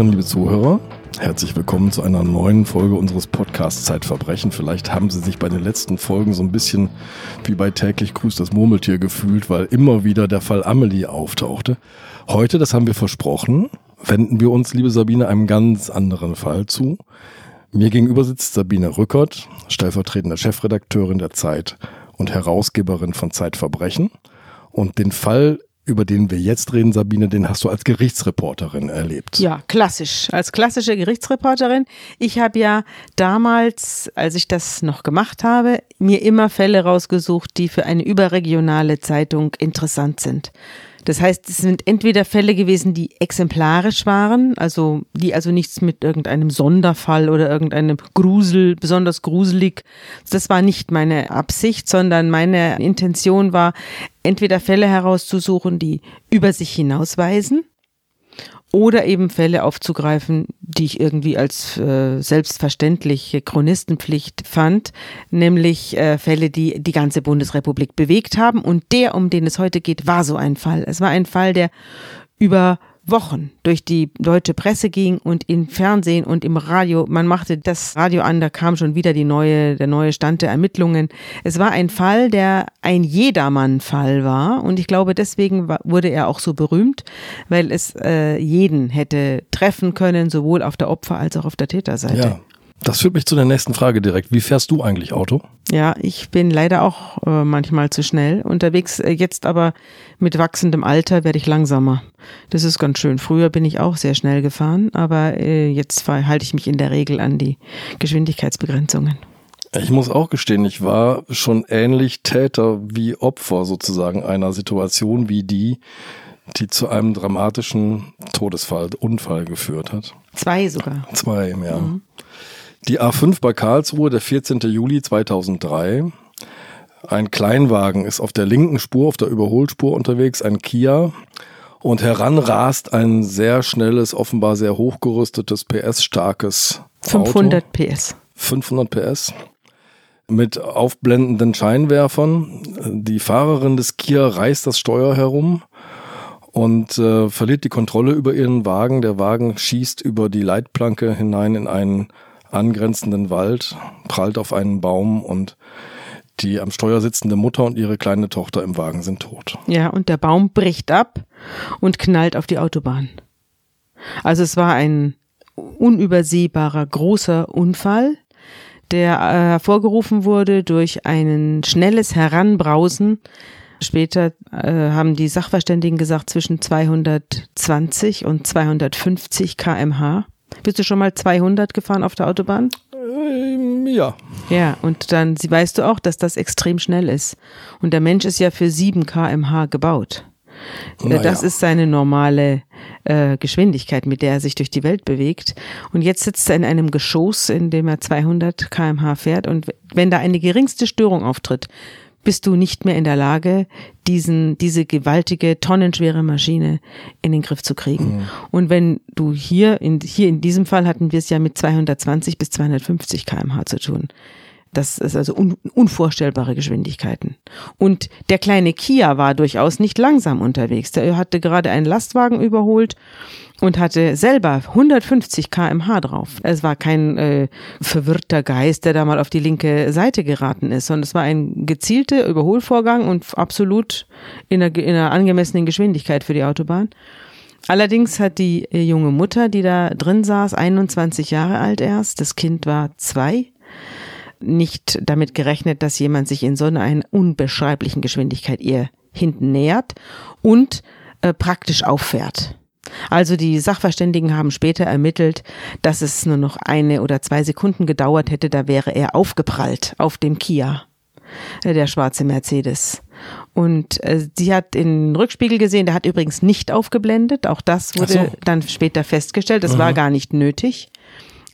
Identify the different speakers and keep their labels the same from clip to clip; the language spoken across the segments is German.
Speaker 1: Zuhörerinnen, liebe Zuhörer, herzlich willkommen zu einer neuen Folge unseres Podcasts Zeitverbrechen. Vielleicht haben Sie sich bei den letzten Folgen so ein bisschen wie bei täglich grüßt das Murmeltier gefühlt, weil immer wieder der Fall Amelie auftauchte. Heute, das haben wir versprochen, wenden wir uns, liebe Sabine, einem ganz anderen Fall zu. Mir gegenüber sitzt Sabine Rückert, stellvertretende Chefredakteurin der Zeit und Herausgeberin von Zeitverbrechen. Und den Fall über den wir jetzt reden, Sabine, den hast du als Gerichtsreporterin erlebt.
Speaker 2: Ja, klassisch. Als klassische Gerichtsreporterin. Ich habe ja damals, als ich das noch gemacht habe, mir immer Fälle rausgesucht, die für eine überregionale Zeitung interessant sind. Das heißt, es sind entweder Fälle gewesen, die exemplarisch waren, also die also nichts mit irgendeinem Sonderfall oder irgendeinem Grusel, besonders gruselig. Das war nicht meine Absicht, sondern meine Intention war, entweder Fälle herauszusuchen, die über sich hinausweisen oder eben Fälle aufzugreifen, die ich irgendwie als äh, selbstverständliche Chronistenpflicht fand, nämlich äh, Fälle, die die ganze Bundesrepublik bewegt haben. Und der, um den es heute geht, war so ein Fall. Es war ein Fall, der über Wochen durch die deutsche Presse ging und im Fernsehen und im Radio. Man machte das Radio an, da kam schon wieder die neue, der neue Stand der Ermittlungen. Es war ein Fall, der ein Jedermann-Fall war und ich glaube, deswegen wurde er auch so berühmt, weil es äh, jeden hätte treffen können, sowohl auf der Opfer- als auch auf der Täterseite.
Speaker 1: Ja. Das führt mich zu der nächsten Frage direkt. Wie fährst du eigentlich Auto?
Speaker 2: Ja, ich bin leider auch äh, manchmal zu schnell unterwegs. Äh, jetzt aber mit wachsendem Alter werde ich langsamer. Das ist ganz schön. Früher bin ich auch sehr schnell gefahren, aber äh, jetzt halte ich mich in der Regel an die Geschwindigkeitsbegrenzungen.
Speaker 1: Ich muss auch gestehen, ich war schon ähnlich Täter wie Opfer sozusagen einer Situation wie die, die zu einem dramatischen Todesfall, Unfall geführt hat.
Speaker 2: Zwei sogar.
Speaker 1: Zwei, ja. Mhm. Die A5 bei Karlsruhe, der 14. Juli 2003. Ein Kleinwagen ist auf der linken Spur, auf der Überholspur unterwegs, ein Kia. Und heran rast ein sehr schnelles, offenbar sehr hochgerüstetes, PS-starkes
Speaker 2: 500 PS.
Speaker 1: 500 PS. Mit aufblendenden Scheinwerfern. Die Fahrerin des Kia reißt das Steuer herum und äh, verliert die Kontrolle über ihren Wagen. Der Wagen schießt über die Leitplanke hinein in einen angrenzenden Wald, prallt auf einen Baum und die am Steuer sitzende Mutter und ihre kleine Tochter im Wagen sind tot.
Speaker 2: Ja, und der Baum bricht ab und knallt auf die Autobahn. Also es war ein unübersehbarer großer Unfall, der äh, hervorgerufen wurde durch ein schnelles Heranbrausen. Später äh, haben die Sachverständigen gesagt zwischen 220 und 250 kmh. Bist du schon mal 200 gefahren auf der Autobahn?
Speaker 1: Ähm, ja.
Speaker 2: Ja, und dann weißt du auch, dass das extrem schnell ist. Und der Mensch ist ja für 7 kmh gebaut. Äh, naja. Das ist seine normale äh, Geschwindigkeit, mit der er sich durch die Welt bewegt. Und jetzt sitzt er in einem Geschoss, in dem er 200 kmh fährt. Und wenn da eine geringste Störung auftritt, bist du nicht mehr in der Lage, diesen, diese gewaltige, tonnenschwere Maschine in den Griff zu kriegen. Mhm. Und wenn du hier, in, hier in diesem Fall hatten wir es ja mit 220 bis 250 kmh zu tun. Das ist also un unvorstellbare Geschwindigkeiten. Und der kleine Kia war durchaus nicht langsam unterwegs. Der hatte gerade einen Lastwagen überholt und hatte selber 150 kmh drauf. Es war kein äh, verwirrter Geist, der da mal auf die linke Seite geraten ist, sondern es war ein gezielter Überholvorgang und absolut in einer, in einer angemessenen Geschwindigkeit für die Autobahn. Allerdings hat die äh, junge Mutter, die da drin saß, 21 Jahre alt erst, das Kind war zwei, nicht damit gerechnet, dass jemand sich in so einer unbeschreiblichen Geschwindigkeit ihr hinten nähert und äh, praktisch auffährt. Also die Sachverständigen haben später ermittelt, dass es nur noch eine oder zwei Sekunden gedauert hätte, da wäre er aufgeprallt auf dem Kia, äh, der schwarze Mercedes. Und äh, sie hat in den Rückspiegel gesehen, der hat übrigens nicht aufgeblendet. Auch das wurde so. dann später festgestellt. Das mhm. war gar nicht nötig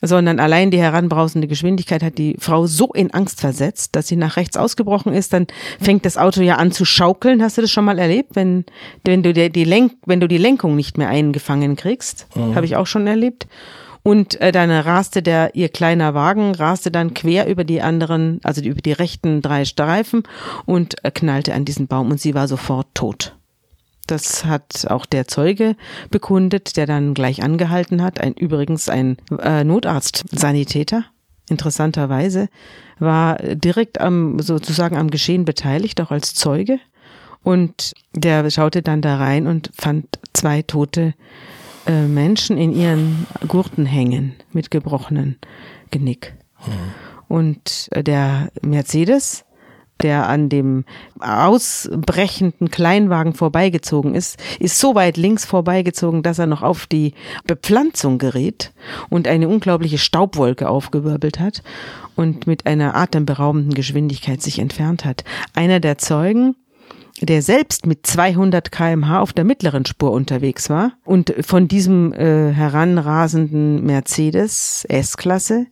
Speaker 2: sondern allein die heranbrausende Geschwindigkeit hat die Frau so in Angst versetzt, dass sie nach rechts ausgebrochen ist. Dann fängt das Auto ja an zu schaukeln. Hast du das schon mal erlebt, wenn, wenn du die, die Lenk, wenn du die Lenkung nicht mehr eingefangen kriegst? Mhm. Habe ich auch schon erlebt. Und äh, dann raste der, ihr kleiner Wagen raste dann quer über die anderen, also über die rechten drei Streifen und äh, knallte an diesen Baum und sie war sofort tot. Das hat auch der Zeuge bekundet, der dann gleich angehalten hat. Ein übrigens ein äh, Notarzt-Sanitäter, interessanterweise, war direkt am sozusagen am Geschehen beteiligt, auch als Zeuge. Und der schaute dann da rein und fand zwei tote äh, Menschen in ihren Gurten hängen mit gebrochenen Genick. Mhm. Und äh, der Mercedes, der an dem ausbrechenden Kleinwagen vorbeigezogen ist, ist so weit links vorbeigezogen, dass er noch auf die Bepflanzung gerät und eine unglaubliche Staubwolke aufgewirbelt hat und mit einer atemberaubenden Geschwindigkeit sich entfernt hat. Einer der Zeugen der selbst mit 200 kmh auf der mittleren Spur unterwegs war und von diesem äh, heranrasenden Mercedes S-Klasse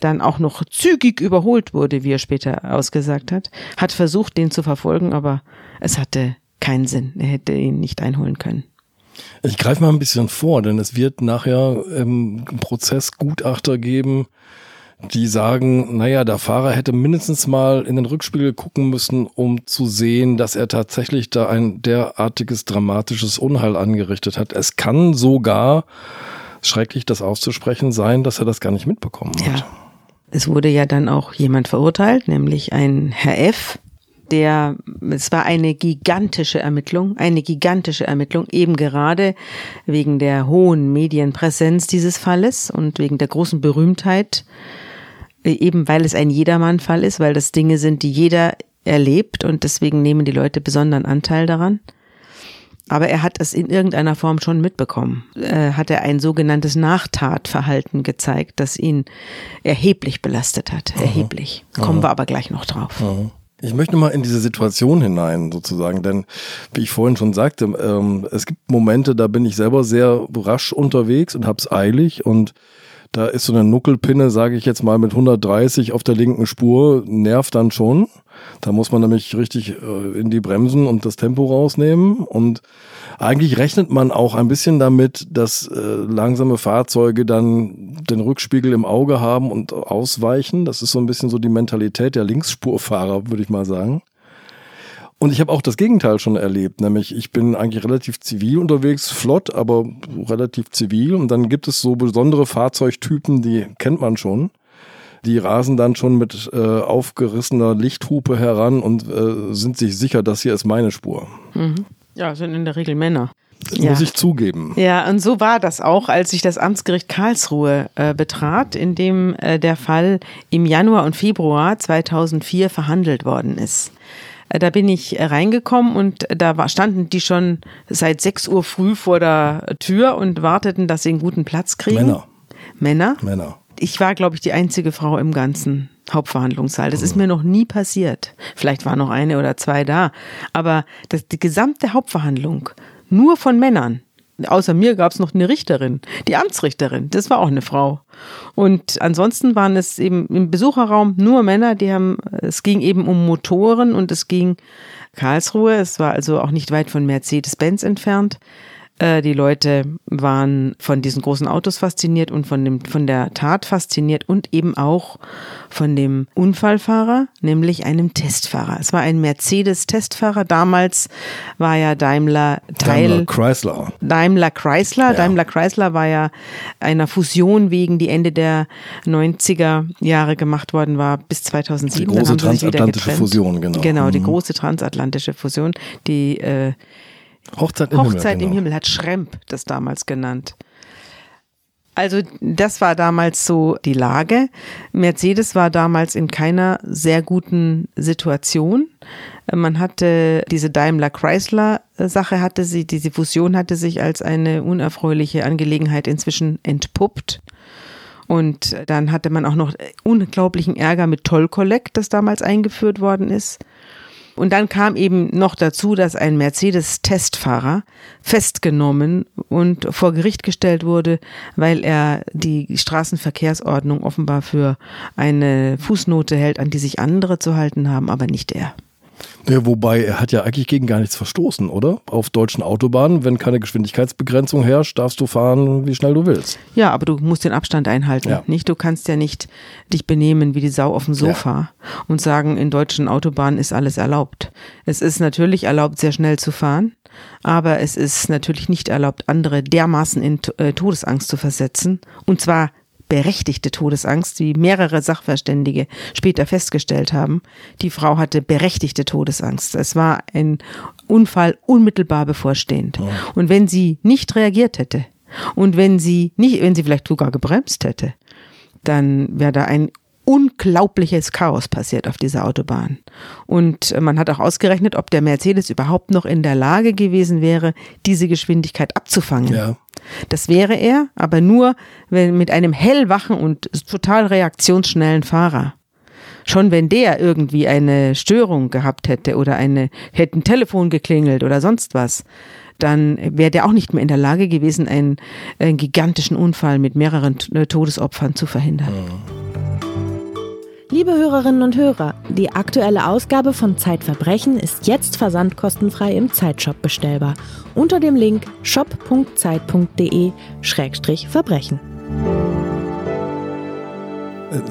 Speaker 2: dann auch noch zügig überholt wurde, wie er später ausgesagt hat, hat versucht, den zu verfolgen, aber es hatte keinen Sinn. Er hätte ihn nicht einholen können.
Speaker 1: Ich greife mal ein bisschen vor, denn es wird nachher im Prozess Gutachter geben, die sagen, naja, der Fahrer hätte mindestens mal in den Rückspiegel gucken müssen, um zu sehen, dass er tatsächlich da ein derartiges dramatisches Unheil angerichtet hat. Es kann sogar, schrecklich das auszusprechen, sein, dass er das gar nicht mitbekommen hat.
Speaker 2: Ja. Es wurde ja dann auch jemand verurteilt, nämlich ein Herr F., der, es war eine gigantische Ermittlung, eine gigantische Ermittlung, eben gerade wegen der hohen Medienpräsenz dieses Falles und wegen der großen Berühmtheit eben weil es ein Jedermann-Fall ist, weil das Dinge sind, die jeder erlebt und deswegen nehmen die Leute besonderen Anteil daran. Aber er hat es in irgendeiner Form schon mitbekommen. Äh, hat er ein sogenanntes Nachtatverhalten gezeigt, das ihn erheblich belastet hat. Aha. Erheblich. Kommen Aha. wir aber gleich noch drauf.
Speaker 1: Aha. Ich möchte mal in diese Situation hinein, sozusagen, denn wie ich vorhin schon sagte, ähm, es gibt Momente, da bin ich selber sehr rasch unterwegs und hab's eilig und da ist so eine Nuckelpinne, sage ich jetzt mal, mit 130 auf der linken Spur, nervt dann schon. Da muss man nämlich richtig äh, in die Bremsen und das Tempo rausnehmen. Und eigentlich rechnet man auch ein bisschen damit, dass äh, langsame Fahrzeuge dann den Rückspiegel im Auge haben und ausweichen. Das ist so ein bisschen so die Mentalität der Linksspurfahrer, würde ich mal sagen. Und ich habe auch das Gegenteil schon erlebt, nämlich ich bin eigentlich relativ zivil unterwegs, flott, aber relativ zivil. Und dann gibt es so besondere Fahrzeugtypen, die kennt man schon. Die rasen dann schon mit äh, aufgerissener Lichthupe heran und äh, sind sich sicher, das hier ist meine Spur.
Speaker 2: Mhm. Ja, sind in der Regel Männer.
Speaker 1: Das ja. Muss ich zugeben.
Speaker 2: Ja, und so war das auch, als ich das Amtsgericht Karlsruhe äh, betrat, in dem äh, der Fall im Januar und Februar 2004 verhandelt worden ist. Äh, da bin ich reingekommen und da war, standen die schon seit 6 Uhr früh vor der Tür und warteten, dass sie einen guten Platz kriegen.
Speaker 1: Männer.
Speaker 2: Männer?
Speaker 1: Männer.
Speaker 2: Ich war, glaube ich, die einzige Frau im ganzen Hauptverhandlungssaal. Das mhm. ist mir noch nie passiert. Vielleicht war noch eine oder zwei da. Aber das, die gesamte Hauptverhandlung nur von Männern. Außer mir gab es noch eine Richterin, die Amtsrichterin, das war auch eine Frau. Und ansonsten waren es eben im Besucherraum nur Männer, die haben, es ging eben um Motoren und es ging Karlsruhe, es war also auch nicht weit von Mercedes-Benz entfernt. Äh, die Leute waren von diesen großen Autos fasziniert und von, dem, von der Tat fasziniert und eben auch von dem Unfallfahrer, nämlich einem Testfahrer. Es war ein Mercedes-Testfahrer. Damals war ja Daimler Teil.
Speaker 1: Daimler Chrysler.
Speaker 2: Daimler Chrysler. Ja. Daimler Chrysler war ja einer Fusion wegen, die Ende der 90er Jahre gemacht worden war, bis 2007.
Speaker 1: Die große transatlantische Fusion, genau.
Speaker 2: Genau, die mhm. große transatlantische Fusion, die äh,
Speaker 1: Hochzeit im
Speaker 2: Hochzeit
Speaker 1: Himmel.
Speaker 2: im Himmel hat Schremp das damals genannt. Also das war damals so die Lage. Mercedes war damals in keiner sehr guten Situation. Man hatte diese Daimler Chrysler Sache hatte sie, diese Fusion hatte sich als eine unerfreuliche Angelegenheit inzwischen entpuppt. Und dann hatte man auch noch unglaublichen Ärger mit Toll Collect, das damals eingeführt worden ist. Und dann kam eben noch dazu, dass ein Mercedes-Testfahrer festgenommen und vor Gericht gestellt wurde, weil er die Straßenverkehrsordnung offenbar für eine Fußnote hält, an die sich andere zu halten haben, aber nicht er.
Speaker 1: Ja, wobei er hat ja eigentlich gegen gar nichts verstoßen, oder? Auf deutschen Autobahnen, wenn keine Geschwindigkeitsbegrenzung herrscht, darfst du fahren, wie schnell du willst.
Speaker 2: Ja, aber du musst den Abstand einhalten. Ja. Nicht, du kannst ja nicht dich benehmen wie die Sau auf dem Sofa ja. und sagen, in deutschen Autobahnen ist alles erlaubt. Es ist natürlich erlaubt, sehr schnell zu fahren, Aber es ist natürlich nicht erlaubt, andere dermaßen in äh, Todesangst zu versetzen. Und zwar berechtigte Todesangst, wie mehrere Sachverständige später festgestellt haben. Die Frau hatte berechtigte Todesangst. Es war ein Unfall unmittelbar bevorstehend. Ja. Und wenn sie nicht reagiert hätte und wenn sie nicht, wenn sie vielleicht sogar gebremst hätte, dann wäre da ein unglaubliches Chaos passiert auf dieser Autobahn. Und man hat auch ausgerechnet, ob der Mercedes überhaupt noch in der Lage gewesen wäre, diese Geschwindigkeit abzufangen. Ja. Das wäre er, aber nur mit einem hellwachen und total reaktionsschnellen Fahrer. Schon wenn der irgendwie eine Störung gehabt hätte oder eine, hätte ein Telefon geklingelt oder sonst was, dann wäre der auch nicht mehr in der Lage gewesen, einen, einen gigantischen Unfall mit mehreren Todesopfern zu verhindern. Mhm.
Speaker 3: Liebe Hörerinnen und Hörer, die aktuelle Ausgabe von Zeitverbrechen ist jetzt versandkostenfrei im Zeitshop bestellbar unter dem Link shop.zeit.de-verbrechen.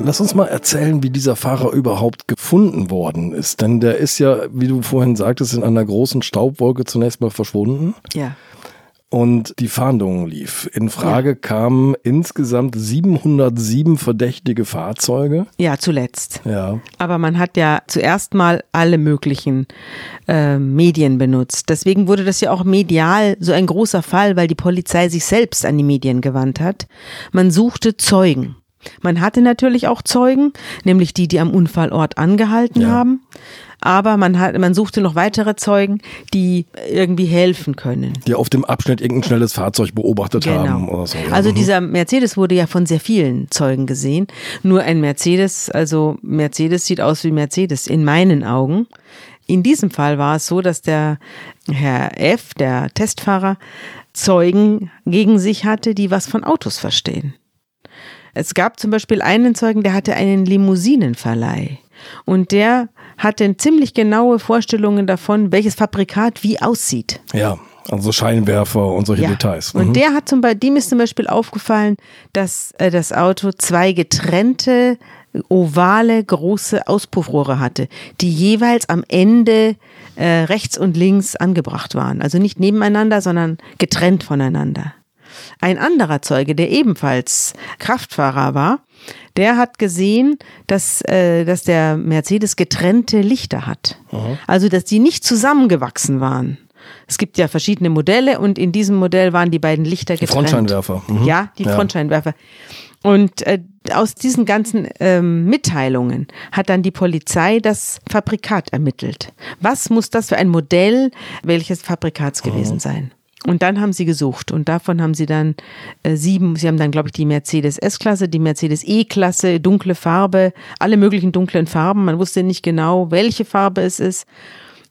Speaker 1: Lass uns mal erzählen, wie dieser Fahrer überhaupt gefunden worden ist. Denn der ist ja, wie du vorhin sagtest, in einer großen Staubwolke zunächst mal verschwunden.
Speaker 2: Ja
Speaker 1: und die Fahndung lief. In Frage ja. kamen insgesamt 707 verdächtige Fahrzeuge.
Speaker 2: Ja, zuletzt.
Speaker 1: Ja.
Speaker 2: Aber man hat ja zuerst mal alle möglichen äh, Medien benutzt. Deswegen wurde das ja auch medial so ein großer Fall, weil die Polizei sich selbst an die Medien gewandt hat. Man suchte Zeugen. Man hatte natürlich auch Zeugen, nämlich die, die am Unfallort angehalten ja. haben aber man hat, man suchte noch weitere Zeugen, die irgendwie helfen können.
Speaker 1: Die auf dem Abschnitt irgendein schnelles Fahrzeug beobachtet genau. haben oder so.
Speaker 2: Also mhm. dieser Mercedes wurde ja von sehr vielen Zeugen gesehen. Nur ein Mercedes, also Mercedes sieht aus wie Mercedes in meinen Augen. In diesem Fall war es so, dass der Herr F., der Testfahrer, Zeugen gegen sich hatte, die was von Autos verstehen. Es gab zum Beispiel einen Zeugen, der hatte einen Limousinenverleih. Und der hatte ziemlich genaue Vorstellungen davon, welches Fabrikat wie aussieht.
Speaker 1: Ja. Also Scheinwerfer und solche ja. Details.
Speaker 2: Mhm. Und der hat zum Beispiel, dem ist zum Beispiel aufgefallen, dass äh, das Auto zwei getrennte ovale große Auspuffrohre hatte, die jeweils am Ende äh, rechts und links angebracht waren. Also nicht nebeneinander, sondern getrennt voneinander. Ein anderer Zeuge, der ebenfalls Kraftfahrer war, der hat gesehen, dass, äh, dass der Mercedes getrennte Lichter hat. Aha. Also, dass die nicht zusammengewachsen waren. Es gibt ja verschiedene Modelle und in diesem Modell waren die beiden Lichter getrennt.
Speaker 1: Die Frontscheinwerfer.
Speaker 2: Mhm. Ja, die ja. Frontscheinwerfer. Und äh, aus diesen ganzen ähm, Mitteilungen hat dann die Polizei das Fabrikat ermittelt. Was muss das für ein Modell welches Fabrikats gewesen mhm. sein? Und dann haben sie gesucht und davon haben sie dann äh, sieben, sie haben dann, glaube ich, die Mercedes S-Klasse, die Mercedes E-Klasse, dunkle Farbe, alle möglichen dunklen Farben. Man wusste nicht genau, welche Farbe es ist.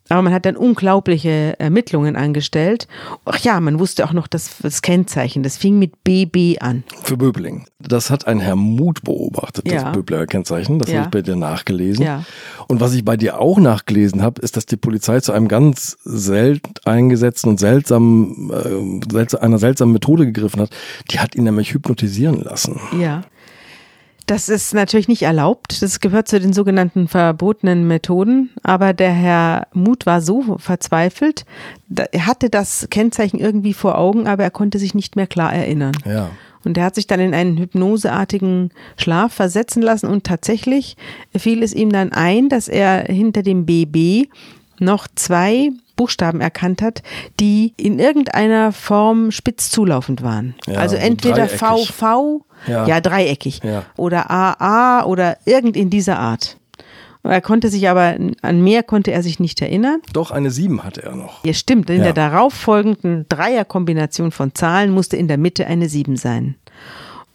Speaker 2: Aber man hat dann unglaubliche Ermittlungen angestellt. Ach ja, man wusste auch noch das, das Kennzeichen. Das fing mit BB an.
Speaker 1: Für Böbling. Das hat ein Herr Mut beobachtet, ja. das Böbler Kennzeichen. Das ja. habe ich bei dir nachgelesen. Ja. Und was ich bei dir auch nachgelesen habe, ist, dass die Polizei zu einem ganz selten eingesetzten und seltsamen, äh, einer seltsamen Methode gegriffen hat. Die hat ihn nämlich hypnotisieren lassen.
Speaker 2: Ja. Das ist natürlich nicht erlaubt. Das gehört zu den sogenannten verbotenen Methoden. Aber der Herr Muth war so verzweifelt, er hatte das Kennzeichen irgendwie vor Augen, aber er konnte sich nicht mehr klar erinnern.
Speaker 1: Ja.
Speaker 2: Und er hat sich dann in einen hypnoseartigen Schlaf versetzen lassen und tatsächlich fiel es ihm dann ein, dass er hinter dem BB noch zwei Buchstaben erkannt hat, die in irgendeiner Form spitz zulaufend waren. Ja, also entweder VV, ja, ja dreieckig, ja. oder AA oder irgend in dieser Art. Er konnte sich aber, an mehr konnte er sich nicht erinnern.
Speaker 1: Doch, eine 7 hatte er noch.
Speaker 2: Ja, stimmt. In der darauffolgenden Dreierkombination von Zahlen musste in der Mitte eine 7 sein.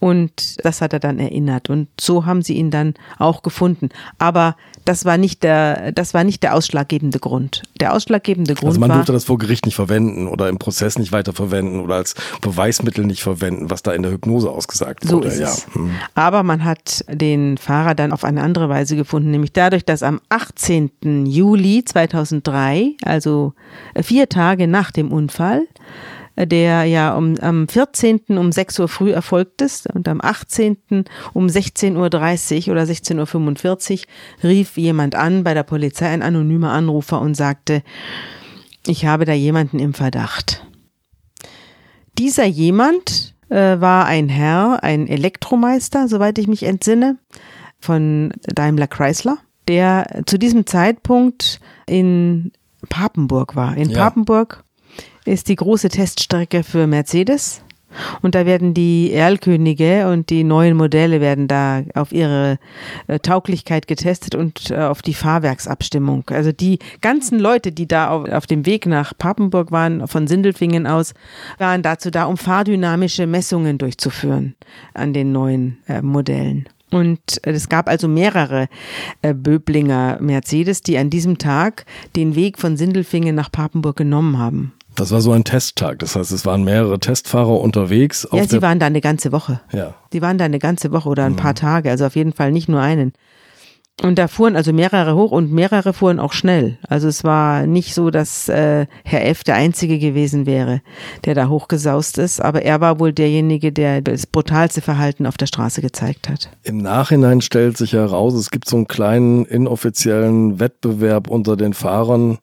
Speaker 2: Und das hat er dann erinnert. Und so haben sie ihn dann auch gefunden. Aber das war nicht der, das war nicht der ausschlaggebende Grund. Der ausschlaggebende Grund
Speaker 1: Also man
Speaker 2: war,
Speaker 1: durfte das vor Gericht nicht verwenden oder im Prozess nicht weiter verwenden oder als Beweismittel nicht verwenden, was da in der Hypnose ausgesagt
Speaker 2: so
Speaker 1: wurde.
Speaker 2: Ist es. Hm. Aber man hat den Fahrer dann auf eine andere Weise gefunden, nämlich dadurch, dass am 18. Juli 2003, also vier Tage nach dem Unfall, der ja um, am 14. um 6 Uhr früh erfolgt ist und am 18. um 16.30 Uhr oder 16.45 Uhr rief jemand an bei der Polizei, ein anonymer Anrufer und sagte, Ich habe da jemanden im Verdacht. Dieser jemand äh, war ein Herr, ein Elektromeister, soweit ich mich entsinne, von Daimler Chrysler, der zu diesem Zeitpunkt in Papenburg war. In ja. Papenburg ist die große Teststrecke für Mercedes. Und da werden die Erlkönige und die neuen Modelle werden da auf ihre äh, Tauglichkeit getestet und äh, auf die Fahrwerksabstimmung. Also die ganzen Leute, die da auf, auf dem Weg nach Papenburg waren, von Sindelfingen aus, waren dazu da, um fahrdynamische Messungen durchzuführen an den neuen äh, Modellen. Und es gab also mehrere äh, Böblinger Mercedes, die an diesem Tag den Weg von Sindelfingen nach Papenburg genommen haben.
Speaker 1: Das war so ein Testtag. Das heißt, es waren mehrere Testfahrer unterwegs.
Speaker 2: Ja, sie waren da eine ganze Woche.
Speaker 1: Ja.
Speaker 2: Die waren da eine ganze Woche oder ein mhm. paar Tage. Also auf jeden Fall nicht nur einen. Und da fuhren also mehrere hoch und mehrere fuhren auch schnell. Also es war nicht so, dass äh, Herr F. der Einzige gewesen wäre, der da hochgesaust ist, aber er war wohl derjenige, der das brutalste Verhalten auf der Straße gezeigt hat.
Speaker 1: Im Nachhinein stellt sich heraus, es gibt so einen kleinen inoffiziellen Wettbewerb unter den Fahrern,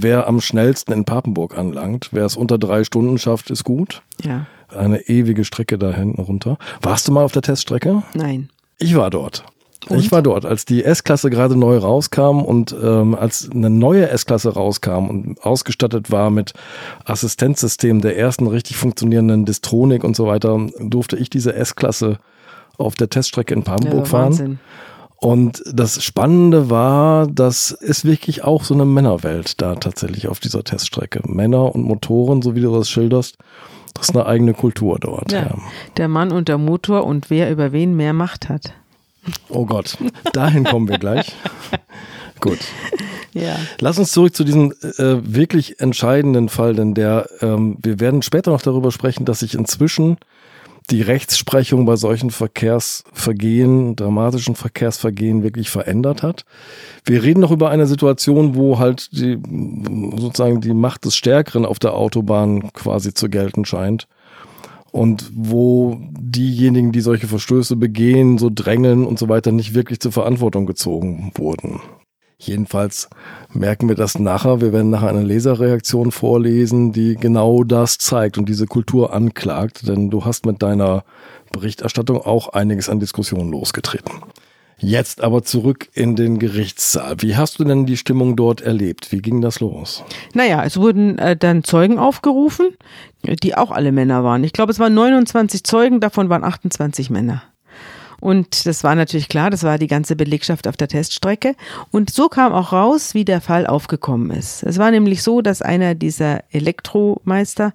Speaker 1: wer am schnellsten in Papenburg anlangt. Wer es unter drei Stunden schafft, ist gut.
Speaker 2: Ja.
Speaker 1: Eine ewige Strecke da hinten runter. Warst du mal auf der Teststrecke?
Speaker 2: Nein.
Speaker 1: Ich war dort. Und? Ich war dort, als die S-Klasse gerade neu rauskam und ähm, als eine neue S-Klasse rauskam und ausgestattet war mit Assistenzsystemen der ersten richtig funktionierenden Distronik und so weiter, durfte ich diese S-Klasse auf der Teststrecke in Papenburg ja, fahren. Wahnsinn. Und das Spannende war, dass es wirklich auch so eine Männerwelt da tatsächlich auf dieser Teststrecke. Männer und Motoren, so wie du das schilderst, das ist eine eigene Kultur dort. Ja, ja.
Speaker 2: Der Mann und der Motor und wer über wen mehr Macht hat.
Speaker 1: Oh Gott, dahin kommen wir gleich. Gut.
Speaker 2: Ja.
Speaker 1: Lass uns zurück zu diesem äh, wirklich entscheidenden Fall, denn der, ähm, wir werden später noch darüber sprechen, dass sich inzwischen die Rechtsprechung bei solchen Verkehrsvergehen, dramatischen Verkehrsvergehen wirklich verändert hat. Wir reden noch über eine Situation, wo halt die, sozusagen die Macht des Stärkeren auf der Autobahn quasi zu gelten scheint und wo diejenigen, die solche Verstöße begehen, so drängeln und so weiter, nicht wirklich zur Verantwortung gezogen wurden. Jedenfalls merken wir das nachher. Wir werden nachher eine Leserreaktion vorlesen, die genau das zeigt und diese Kultur anklagt, denn du hast mit deiner Berichterstattung auch einiges an Diskussionen losgetreten. Jetzt aber zurück in den Gerichtssaal. Wie hast du denn die Stimmung dort erlebt? Wie ging das los?
Speaker 2: Naja, es wurden äh, dann Zeugen aufgerufen, die auch alle Männer waren. Ich glaube, es waren 29 Zeugen, davon waren 28 Männer. Und das war natürlich klar, das war die ganze Belegschaft auf der Teststrecke. Und so kam auch raus, wie der Fall aufgekommen ist. Es war nämlich so, dass einer dieser Elektromeister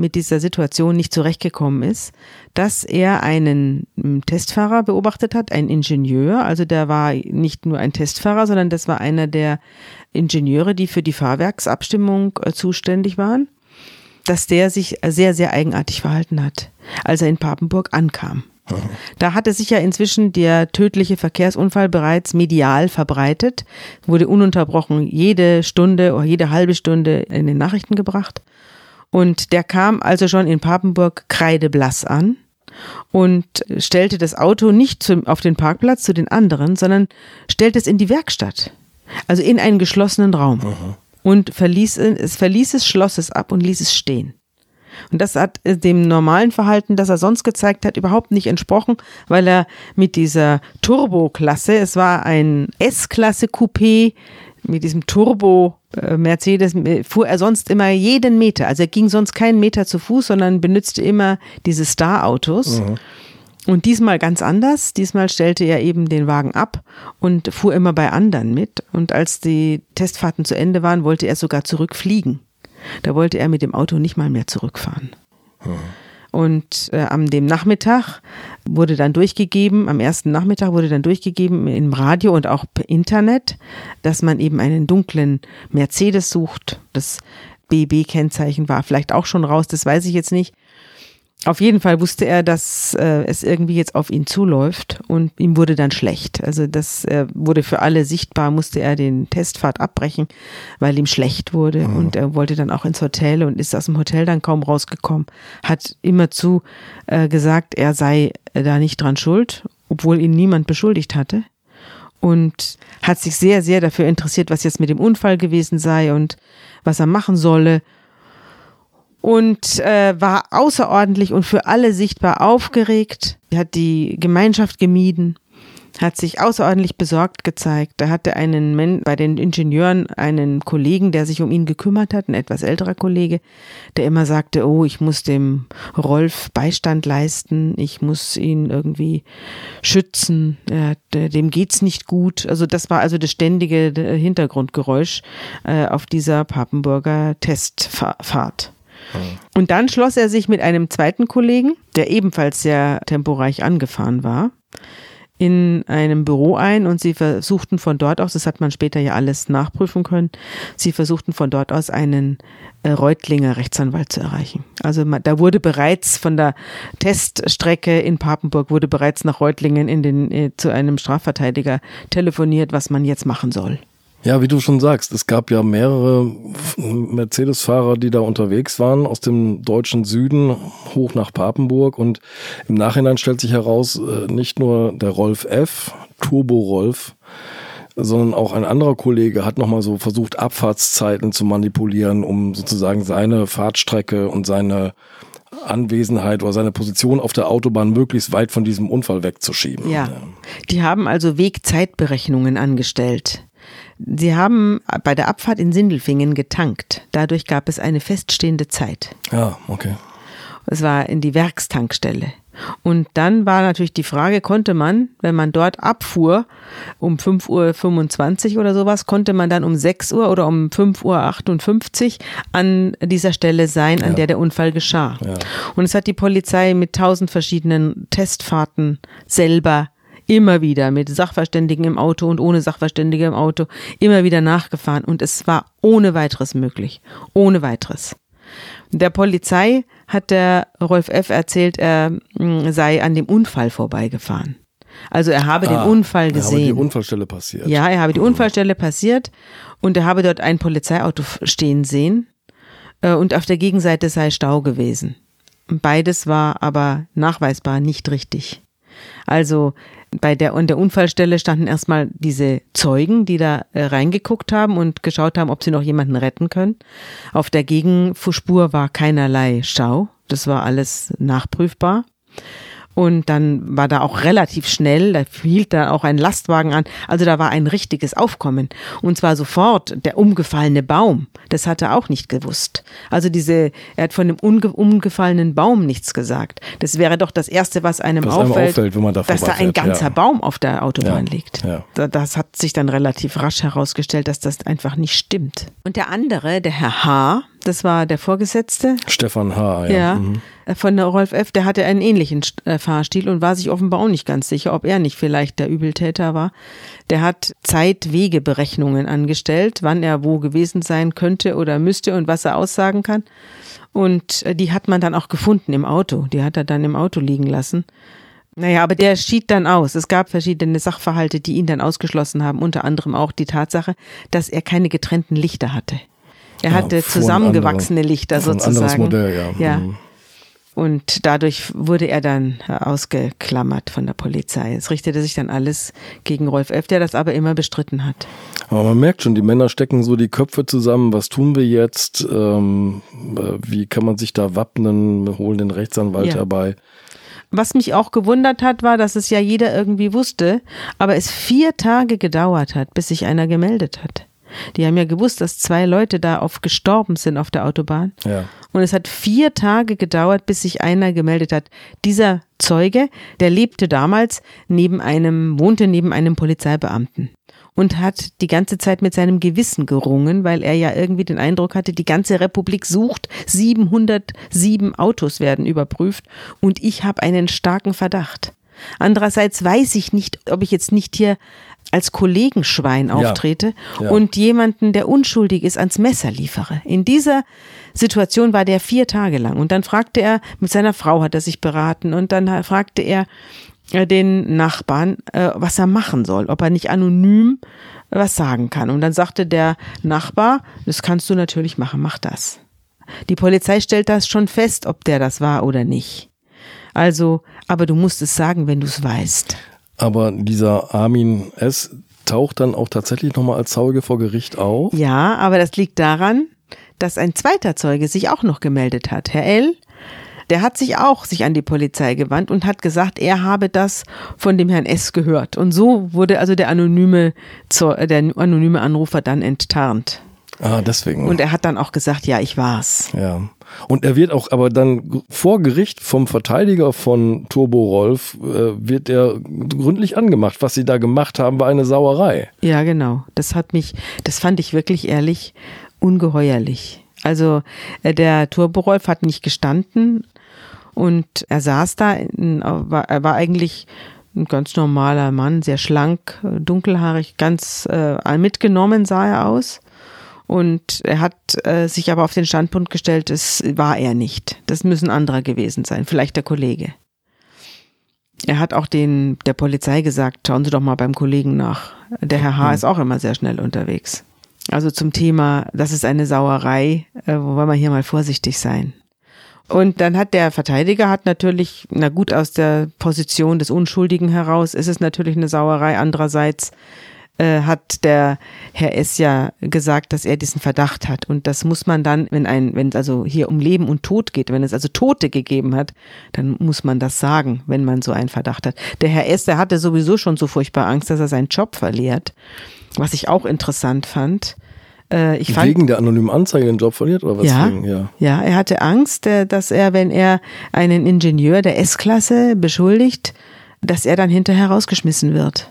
Speaker 2: mit dieser Situation nicht zurechtgekommen ist, dass er einen hm, Testfahrer beobachtet hat, einen Ingenieur. Also der war nicht nur ein Testfahrer, sondern das war einer der Ingenieure, die für die Fahrwerksabstimmung äh, zuständig waren, dass der sich sehr, sehr eigenartig verhalten hat, als er in Papenburg ankam. Da hatte sich ja inzwischen der tödliche Verkehrsunfall bereits medial verbreitet, wurde ununterbrochen jede Stunde oder jede halbe Stunde in den Nachrichten gebracht. Und der kam also schon in Papenburg kreideblass an und stellte das Auto nicht zum, auf den Parkplatz zu den anderen, sondern stellte es in die Werkstatt. Also in einen geschlossenen Raum. Aha. Und verließ es, verließ es, schloss es ab und ließ es stehen. Und das hat dem normalen Verhalten, das er sonst gezeigt hat, überhaupt nicht entsprochen, weil er mit dieser Turbo-Klasse, es war ein S-Klasse Coupé mit diesem Turbo äh, Mercedes äh, fuhr er sonst immer jeden Meter. Also er ging sonst keinen Meter zu Fuß, sondern benutzte immer diese Star-Autos. Mhm. Und diesmal ganz anders. Diesmal stellte er eben den Wagen ab und fuhr immer bei anderen mit. Und als die Testfahrten zu Ende waren, wollte er sogar zurückfliegen. Da wollte er mit dem Auto nicht mal mehr zurückfahren. Mhm. Und äh, am dem Nachmittag wurde dann durchgegeben, am ersten Nachmittag wurde dann durchgegeben im Radio und auch per Internet, dass man eben einen dunklen Mercedes sucht. Das BB-Kennzeichen war vielleicht auch schon raus, das weiß ich jetzt nicht. Auf jeden Fall wusste er, dass äh, es irgendwie jetzt auf ihn zuläuft und ihm wurde dann schlecht. Also das äh, wurde für alle sichtbar, musste er den Testfahrt abbrechen, weil ihm schlecht wurde mhm. und er wollte dann auch ins Hotel und ist aus dem Hotel dann kaum rausgekommen. Hat immerzu äh, gesagt, er sei da nicht dran schuld, obwohl ihn niemand beschuldigt hatte. und hat sich sehr, sehr dafür interessiert, was jetzt mit dem Unfall gewesen sei und was er machen solle. Und äh, war außerordentlich und für alle sichtbar aufgeregt, Er hat die Gemeinschaft gemieden hat sich außerordentlich besorgt gezeigt. Da hatte einen bei den Ingenieuren einen Kollegen, der sich um ihn gekümmert hat, ein etwas älterer Kollege, der immer sagte, oh, ich muss dem Rolf Beistand leisten, ich muss ihn irgendwie schützen, dem geht's nicht gut. Also das war also das ständige Hintergrundgeräusch äh, auf dieser Papenburger Testfahrt. Und dann schloss er sich mit einem zweiten Kollegen, der ebenfalls sehr temporeich angefahren war, in einem Büro ein und sie versuchten von dort aus, das hat man später ja alles nachprüfen können, sie versuchten von dort aus einen äh, Reutlinger Rechtsanwalt zu erreichen. Also da wurde bereits von der Teststrecke in Papenburg wurde bereits nach Reutlingen in den, äh, zu einem Strafverteidiger telefoniert, was man jetzt machen soll.
Speaker 1: Ja, wie du schon sagst, es gab ja mehrere Mercedes-Fahrer, die da unterwegs waren aus dem deutschen Süden hoch nach Papenburg und im Nachhinein stellt sich heraus, äh, nicht nur der Rolf F., Turbo Rolf, sondern auch ein anderer Kollege hat nochmal so versucht, Abfahrtszeiten zu manipulieren, um sozusagen seine Fahrtstrecke und seine Anwesenheit oder seine Position auf der Autobahn möglichst weit von diesem Unfall wegzuschieben.
Speaker 2: Ja, die haben also Wegzeitberechnungen angestellt. Sie haben bei der Abfahrt in Sindelfingen getankt. Dadurch gab es eine feststehende Zeit.
Speaker 1: Ja, okay.
Speaker 2: Es war in die Werkstankstelle. Und dann war natürlich die Frage, konnte man, wenn man dort abfuhr, um 5.25 Uhr oder sowas, konnte man dann um 6 Uhr oder um 5.58 Uhr an dieser Stelle sein, an ja. der der Unfall geschah. Ja. Und es hat die Polizei mit tausend verschiedenen Testfahrten selber immer wieder mit Sachverständigen im Auto und ohne Sachverständige im Auto immer wieder nachgefahren und es war ohne weiteres möglich. Ohne weiteres. Der Polizei hat der Rolf F. erzählt, er hm, sei an dem Unfall vorbeigefahren. Also er habe ah, den Unfall gesehen. Er habe
Speaker 1: die Unfallstelle passiert.
Speaker 2: Ja, er habe die Unfallstelle passiert und er habe dort ein Polizeiauto stehen sehen äh, und auf der Gegenseite sei Stau gewesen. Beides war aber nachweisbar nicht richtig. Also bei der, an der Unfallstelle standen erstmal diese Zeugen, die da äh, reingeguckt haben und geschaut haben, ob sie noch jemanden retten können. Auf der Gegenspur war keinerlei Schau. Das war alles nachprüfbar. Und dann war da auch relativ schnell, da hielt da auch ein Lastwagen an. Also da war ein richtiges Aufkommen. Und zwar sofort der umgefallene Baum. Das hat er auch nicht gewusst. Also diese, er hat von dem umgefallenen Baum nichts gesagt. Das wäre doch das Erste, was einem, was auffällt, einem auffällt wenn man da dass da ein ganzer ja. Baum auf der Autobahn ja. liegt. Ja. Das hat sich dann relativ rasch herausgestellt, dass das einfach nicht stimmt. Und der andere, der Herr H., das war der Vorgesetzte.
Speaker 1: Stefan H.,
Speaker 2: ja. ja mhm. Von der Rolf F., der hatte einen ähnlichen äh, Fahrstil und war sich offenbar auch nicht ganz sicher, ob er nicht vielleicht der Übeltäter war. Der hat Zeitwegeberechnungen angestellt, wann er wo gewesen sein könnte oder müsste und was er aussagen kann. Und äh, die hat man dann auch gefunden im Auto. Die hat er dann im Auto liegen lassen. Naja, aber der schied dann aus. Es gab verschiedene Sachverhalte, die ihn dann ausgeschlossen haben, unter anderem auch die Tatsache, dass er keine getrennten Lichter hatte. Er hatte ja, zusammengewachsene andere, Lichter sozusagen. Anderes Modell, ja. ja. Mhm. Und dadurch wurde er dann ausgeklammert von der Polizei. Es richtete sich dann alles gegen Rolf F., der das aber immer bestritten hat.
Speaker 1: Aber man merkt schon, die Männer stecken so die Köpfe zusammen. Was tun wir jetzt? Ähm, wie kann man sich da wappnen? Wir holen den Rechtsanwalt ja. herbei.
Speaker 2: Was mich auch gewundert hat, war, dass es ja jeder irgendwie wusste, aber es vier Tage gedauert hat, bis sich einer gemeldet hat. Die haben ja gewusst, dass zwei Leute da auf gestorben sind auf der Autobahn. Ja. Und es hat vier Tage gedauert, bis sich einer gemeldet hat. Dieser Zeuge, der lebte damals neben einem, wohnte neben einem Polizeibeamten und hat die ganze Zeit mit seinem Gewissen gerungen, weil er ja irgendwie den Eindruck hatte, die ganze Republik sucht, 707 Autos werden überprüft und ich habe einen starken Verdacht. Andererseits weiß ich nicht, ob ich jetzt nicht hier als Kollegenschwein auftrete ja, ja. und jemanden, der unschuldig ist, ans Messer liefere. In dieser Situation war der vier Tage lang. Und dann fragte er, mit seiner Frau hat er sich beraten und dann fragte er äh, den Nachbarn, äh, was er machen soll, ob er nicht anonym was sagen kann. Und dann sagte der Nachbar, das kannst du natürlich machen, mach das. Die Polizei stellt das schon fest, ob der das war oder nicht. Also, aber du musst es sagen, wenn du es weißt.
Speaker 1: Aber dieser Armin S., taucht dann auch tatsächlich nochmal als Zeuge vor Gericht auf?
Speaker 2: Ja, aber das liegt daran, dass ein zweiter Zeuge sich auch noch gemeldet hat. Herr L., der hat sich auch sich an die Polizei gewandt und hat gesagt, er habe das von dem Herrn S gehört. Und so wurde also der anonyme, der anonyme Anrufer dann enttarnt.
Speaker 1: Ah, deswegen.
Speaker 2: Und er hat dann auch gesagt, ja, ich war's.
Speaker 1: Ja. Und er wird auch aber dann vor Gericht vom Verteidiger von Turbo Rolf äh, wird er gründlich angemacht. Was sie da gemacht haben, war eine Sauerei.
Speaker 2: Ja, genau. Das hat mich, das fand ich wirklich ehrlich ungeheuerlich. Also äh, der Turbo Rolf hat nicht gestanden und er saß da, in, er war eigentlich ein ganz normaler Mann, sehr schlank, dunkelhaarig, ganz äh, mitgenommen sah er aus. Und er hat äh, sich aber auf den Standpunkt gestellt, es war er nicht. Das müssen andere gewesen sein, vielleicht der Kollege. Er hat auch den, der Polizei gesagt, schauen Sie doch mal beim Kollegen nach. Der Herr H. Mhm. ist auch immer sehr schnell unterwegs. Also zum Thema, das ist eine Sauerei, äh, wo wollen wir hier mal vorsichtig sein. Und dann hat der Verteidiger hat natürlich, na gut, aus der Position des Unschuldigen heraus ist es natürlich eine Sauerei. Andererseits äh, hat der Herr S. ja gesagt, dass er diesen Verdacht hat. Und das muss man dann, wenn ein, wenn es also hier um Leben und Tod geht, wenn es also Tote gegeben hat, dann muss man das sagen, wenn man so einen Verdacht hat. Der Herr S., der hatte sowieso schon so furchtbar Angst, dass er seinen Job verliert. Was ich auch interessant fand.
Speaker 1: Äh, ich fand, wegen der anonymen Anzeige den Job verliert oder was?
Speaker 2: Ja,
Speaker 1: wegen?
Speaker 2: ja. ja, er hatte Angst, äh, dass er, wenn er einen Ingenieur der S-Klasse beschuldigt, dass er dann hinterher rausgeschmissen wird.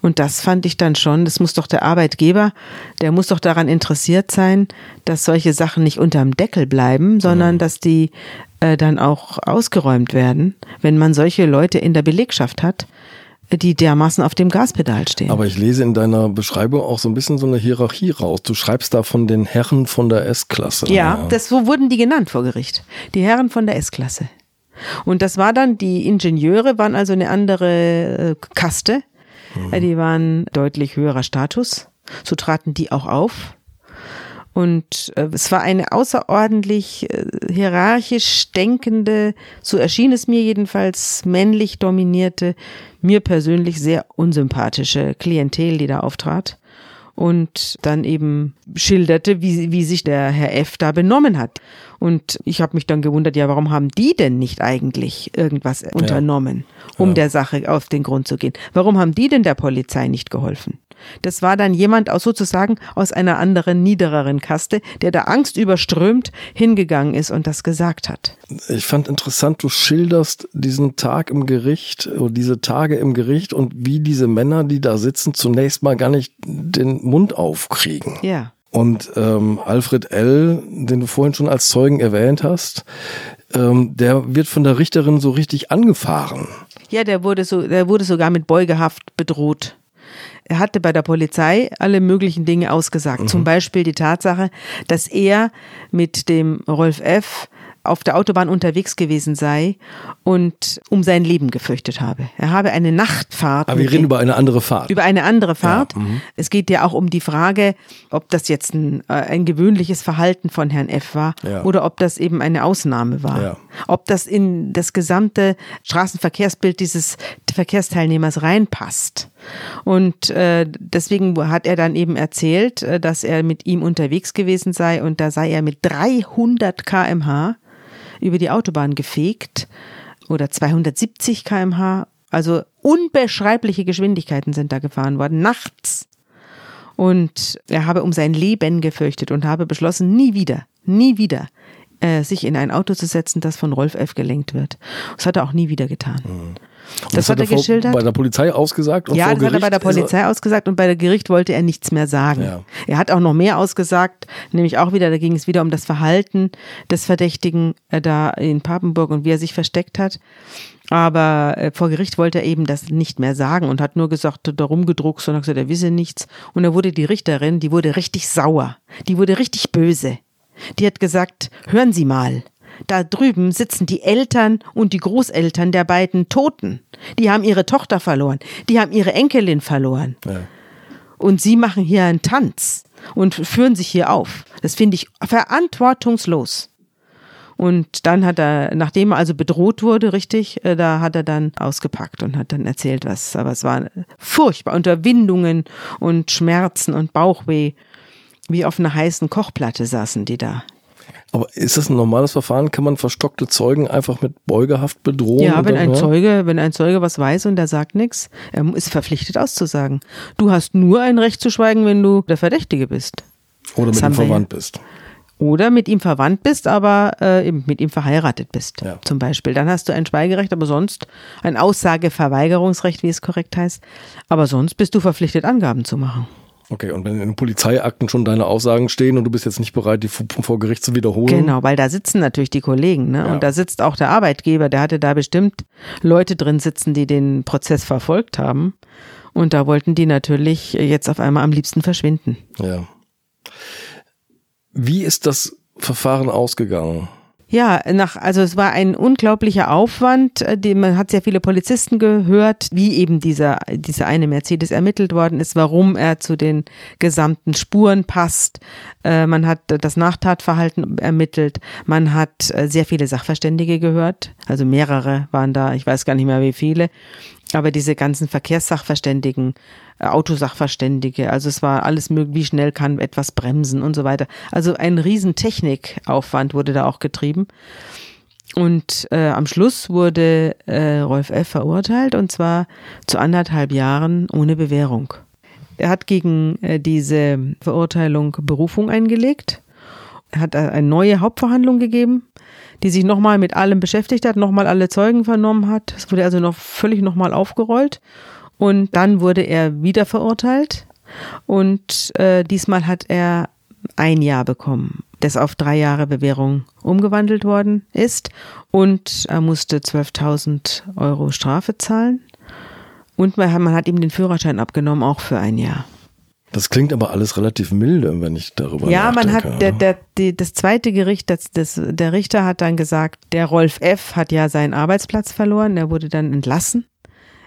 Speaker 2: Und das fand ich dann schon, das muss doch der Arbeitgeber, der muss doch daran interessiert sein, dass solche Sachen nicht unterm Deckel bleiben, sondern mhm. dass die äh, dann auch ausgeräumt werden, wenn man solche Leute in der Belegschaft hat, die dermaßen auf dem Gaspedal stehen.
Speaker 1: Aber ich lese in deiner Beschreibung auch so ein bisschen so eine Hierarchie raus. Du schreibst da von den Herren von der S-Klasse.
Speaker 2: Ja, das, so wurden die genannt vor Gericht. Die Herren von der S-Klasse. Und das war dann, die Ingenieure waren also eine andere äh, Kaste. Mhm. Die waren deutlich höherer Status. So traten die auch auf. Und äh, es war eine außerordentlich äh, hierarchisch denkende, so erschien es mir jedenfalls, männlich dominierte, mir persönlich sehr unsympathische Klientel, die da auftrat und dann eben schilderte, wie, wie sich der Herr F. da benommen hat. Und ich habe mich dann gewundert, ja, warum haben die denn nicht eigentlich irgendwas unternommen, um ja. der Sache auf den Grund zu gehen? Warum haben die denn der Polizei nicht geholfen? Das war dann jemand aus sozusagen aus einer anderen, niedereren Kaste, der da Angst überströmt hingegangen ist und das gesagt hat.
Speaker 1: Ich fand interessant, du schilderst diesen Tag im Gericht oder diese Tage im Gericht und wie diese Männer, die da sitzen, zunächst mal gar nicht den Mund aufkriegen.
Speaker 2: Ja.
Speaker 1: Und ähm, Alfred L., den du vorhin schon als Zeugen erwähnt hast, ähm, der wird von der Richterin so richtig angefahren.
Speaker 2: Ja, der wurde so, der wurde sogar mit Beugehaft bedroht. Er hatte bei der Polizei alle möglichen Dinge ausgesagt. Mhm. Zum Beispiel die Tatsache, dass er mit dem Rolf F auf der Autobahn unterwegs gewesen sei und um sein Leben gefürchtet habe. Er habe eine Nachtfahrt.
Speaker 1: Aber wir reden über eine andere Fahrt.
Speaker 2: Über eine andere Fahrt. Ja, mhm. es geht ja auch um die Frage, ob das jetzt ein, äh, ein gewöhnliches Verhalten von Herrn F. war ja. oder ob das eben eine Ausnahme war. Ja. Ob das in das gesamte Straßenverkehrsbild dieses Verkehrsteilnehmers reinpasst. Und äh, deswegen hat er dann eben erzählt, äh, dass er mit ihm unterwegs gewesen sei und da sei er mit 300 kmh über die Autobahn gefegt oder 270 kmh. Also unbeschreibliche Geschwindigkeiten sind da gefahren worden, nachts. Und er habe um sein Leben gefürchtet und habe beschlossen, nie wieder, nie wieder äh, sich in ein Auto zu setzen, das von Rolf F. gelenkt wird. Das hat er auch nie wieder getan. Mhm.
Speaker 1: Das, das, hat er, geschildert. bei der Polizei ausgesagt
Speaker 2: und Ja, das Gericht hat er bei der Polizei ausgesagt und bei der Gericht wollte er nichts mehr sagen. Ja. Er hat auch noch mehr ausgesagt, nämlich auch wieder, da ging es wieder um das Verhalten des Verdächtigen äh, da in Papenburg und wie er sich versteckt hat. Aber äh, vor Gericht wollte er eben das nicht mehr sagen und hat nur gesagt, darum gedruckt und hat gesagt, er wisse nichts. Und da wurde die Richterin, die wurde richtig sauer. Die wurde richtig böse. Die hat gesagt, hören Sie mal, da drüben sitzen die Eltern und die Großeltern der beiden Toten. Die haben ihre Tochter verloren. Die haben ihre Enkelin verloren. Ja. Und sie machen hier einen Tanz und führen sich hier auf. Das finde ich verantwortungslos. Und dann hat er, nachdem er also bedroht wurde, richtig, äh, da hat er dann ausgepackt und hat dann erzählt, was, aber es war furchtbar, unter Windungen und Schmerzen und Bauchweh. Wie auf einer heißen Kochplatte saßen die da.
Speaker 1: Aber ist das ein normales Verfahren? Kann man verstockte Zeugen einfach mit Beugehaft bedrohen?
Speaker 2: Ja, wenn ein Zeuge, wenn ein Zeuge was weiß und der sagt nichts, er ist verpflichtet auszusagen. Du hast nur ein Recht zu schweigen, wenn du der Verdächtige bist.
Speaker 1: Oder mit ihm verwandt bist.
Speaker 2: Oder mit ihm verwandt bist, aber äh, mit ihm verheiratet bist, ja. zum Beispiel. Dann hast du ein Schweigerecht, aber sonst ein Aussageverweigerungsrecht, wie es korrekt heißt. Aber sonst bist du verpflichtet, Angaben zu machen.
Speaker 1: Okay, und wenn in den Polizeiakten schon deine Aussagen stehen und du bist jetzt nicht bereit, die vor Gericht zu wiederholen?
Speaker 2: Genau, weil da sitzen natürlich die Kollegen, ne? Ja. Und da sitzt auch der Arbeitgeber, der hatte da bestimmt Leute drin sitzen, die den Prozess verfolgt haben. Und da wollten die natürlich jetzt auf einmal am liebsten verschwinden.
Speaker 1: Ja. Wie ist das Verfahren ausgegangen?
Speaker 2: Ja, nach, also es war ein unglaublicher Aufwand. Äh, die, man hat sehr viele Polizisten gehört, wie eben dieser, dieser eine Mercedes ermittelt worden ist, warum er zu den gesamten Spuren passt. Äh, man hat das Nachtatverhalten ermittelt. Man hat äh, sehr viele Sachverständige gehört. Also mehrere waren da, ich weiß gar nicht mehr wie viele. Aber diese ganzen Verkehrssachverständigen, äh, Autosachverständige, also es war alles möglich, wie schnell kann etwas bremsen und so weiter. Also ein riesen Technikaufwand wurde da auch getrieben. Und äh, am Schluss wurde äh, Rolf F. verurteilt und zwar zu anderthalb Jahren ohne Bewährung. Er hat gegen äh, diese Verurteilung Berufung eingelegt. Er hat eine neue Hauptverhandlung gegeben die sich nochmal mit allem beschäftigt hat, nochmal alle Zeugen vernommen hat. Es wurde also noch völlig nochmal aufgerollt. Und dann wurde er wieder verurteilt. Und äh, diesmal hat er ein Jahr bekommen, das auf drei Jahre Bewährung umgewandelt worden ist. Und er musste 12.000 Euro Strafe zahlen. Und man hat ihm den Führerschein abgenommen, auch für ein Jahr.
Speaker 1: Das klingt aber alles relativ milde, wenn ich darüber
Speaker 2: ja,
Speaker 1: nachdenke.
Speaker 2: Ja, man hat, der, der, die, das zweite Gericht, das, das, der Richter hat dann gesagt, der Rolf F. hat ja seinen Arbeitsplatz verloren, er wurde dann entlassen.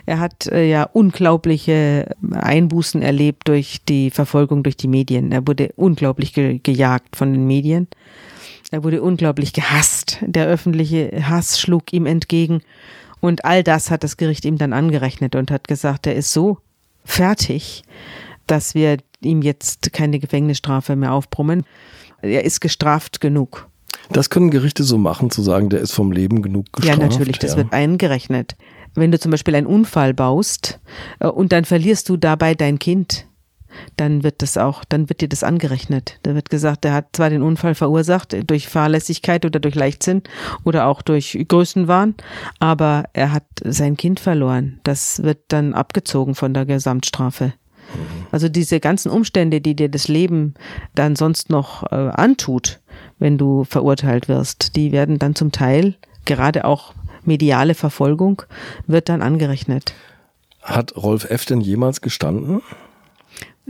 Speaker 2: Er hat äh, ja unglaubliche Einbußen erlebt durch die Verfolgung durch die Medien. Er wurde unglaublich ge gejagt von den Medien. Er wurde unglaublich gehasst. Der öffentliche Hass schlug ihm entgegen. Und all das hat das Gericht ihm dann angerechnet und hat gesagt, er ist so fertig, dass wir ihm jetzt keine Gefängnisstrafe mehr aufbrummen. Er ist gestraft genug.
Speaker 1: Das können Gerichte so machen, zu sagen, der ist vom Leben genug gestraft.
Speaker 2: Ja, natürlich, das ja. wird eingerechnet. Wenn du zum Beispiel einen Unfall baust äh, und dann verlierst du dabei dein Kind, dann wird das auch, dann wird dir das angerechnet. Da wird gesagt, der hat zwar den Unfall verursacht durch Fahrlässigkeit oder durch Leichtsinn oder auch durch Größenwahn, aber er hat sein Kind verloren. Das wird dann abgezogen von der Gesamtstrafe. Also diese ganzen Umstände, die dir das Leben dann sonst noch äh, antut, wenn du verurteilt wirst, die werden dann zum Teil, gerade auch mediale Verfolgung, wird dann angerechnet.
Speaker 1: Hat Rolf F. denn jemals gestanden?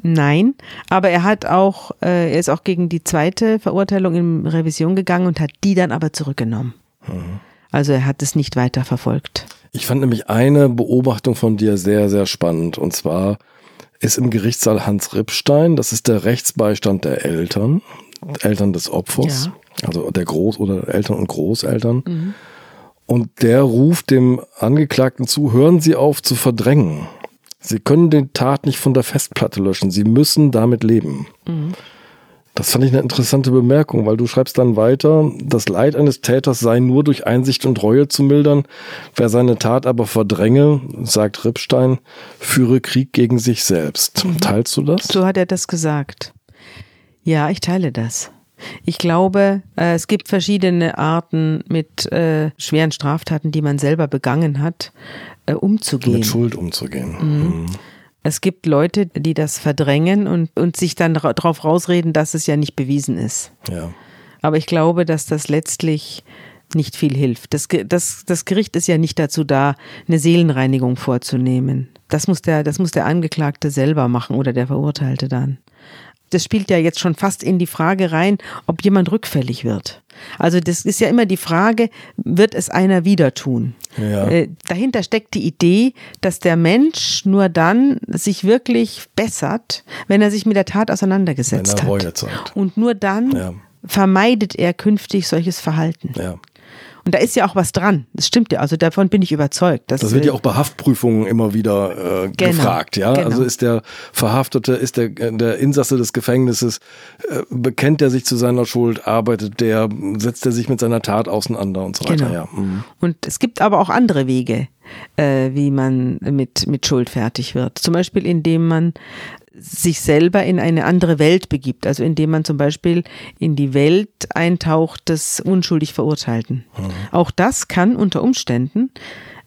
Speaker 2: Nein, aber er hat auch, äh, er ist auch gegen die zweite Verurteilung in Revision gegangen und hat die dann aber zurückgenommen. Mhm. Also er hat es nicht weiter verfolgt.
Speaker 1: Ich fand nämlich eine Beobachtung von dir sehr, sehr spannend. Und zwar ist im Gerichtssaal Hans Rippstein. Das ist der Rechtsbeistand der Eltern, Eltern des Opfers, ja. also der Groß- oder Eltern und Großeltern. Mhm. Und der ruft dem Angeklagten zu, hören Sie auf zu verdrängen. Sie können den Tat nicht von der Festplatte löschen. Sie müssen damit leben. Mhm. Das fand ich eine interessante Bemerkung, weil du schreibst dann weiter, das Leid eines Täters sei nur durch Einsicht und Reue zu mildern. Wer seine Tat aber verdränge, sagt Rippstein, führe Krieg gegen sich selbst. Mhm. Teilst du das?
Speaker 2: So hat er das gesagt. Ja, ich teile das. Ich glaube, äh, es gibt verschiedene Arten, mit äh, schweren Straftaten, die man selber begangen hat, äh, umzugehen.
Speaker 1: Mit Schuld umzugehen.
Speaker 2: Mhm. Mhm. Es gibt Leute, die das verdrängen und, und sich dann darauf rausreden, dass es ja nicht bewiesen ist.
Speaker 1: Ja.
Speaker 2: Aber ich glaube, dass das letztlich nicht viel hilft. Das, das, das Gericht ist ja nicht dazu da, eine Seelenreinigung vorzunehmen. Das muss, der, das muss der Angeklagte selber machen oder der Verurteilte dann das spielt ja jetzt schon fast in die Frage rein, ob jemand rückfällig wird. Also das ist ja immer die Frage, wird es einer wieder tun?
Speaker 1: Ja.
Speaker 2: Äh, dahinter steckt die Idee, dass der Mensch nur dann sich wirklich bessert, wenn er sich mit der Tat auseinandergesetzt
Speaker 1: er hat. Zeigt.
Speaker 2: Und nur dann
Speaker 1: ja.
Speaker 2: vermeidet er künftig solches Verhalten.
Speaker 1: Ja.
Speaker 2: Und da ist ja auch was dran. Das stimmt ja. Also davon bin ich überzeugt.
Speaker 1: das wird ja auch bei Haftprüfungen immer wieder äh, genau, gefragt. Ja, genau. also ist der Verhaftete, ist der, der Insasse des Gefängnisses, äh, bekennt er sich zu seiner Schuld, arbeitet der, setzt er sich mit seiner Tat auseinander und so weiter. Genau. Ja.
Speaker 2: Mhm. Und es gibt aber auch andere Wege, äh, wie man mit, mit Schuld fertig wird. Zum Beispiel, indem man sich selber in eine andere Welt begibt, also indem man zum Beispiel in die Welt eintaucht des unschuldig Verurteilten. Mhm. Auch das kann unter Umständen,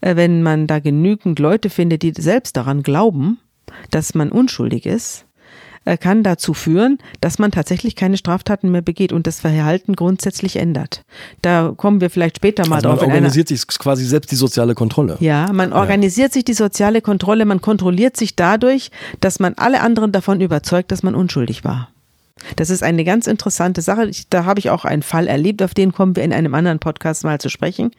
Speaker 2: äh, wenn man da genügend Leute findet, die selbst daran glauben, dass man unschuldig ist, kann dazu führen, dass man tatsächlich keine Straftaten mehr begeht und das Verhalten grundsätzlich ändert. Da kommen wir vielleicht später mal
Speaker 1: also
Speaker 2: drauf.
Speaker 1: Man organisiert sich quasi selbst die soziale Kontrolle.
Speaker 2: Ja, man organisiert ja. sich die soziale Kontrolle, man kontrolliert sich dadurch, dass man alle anderen davon überzeugt, dass man unschuldig war. Das ist eine ganz interessante Sache. Da habe ich auch einen Fall erlebt, auf den kommen wir in einem anderen Podcast mal zu sprechen,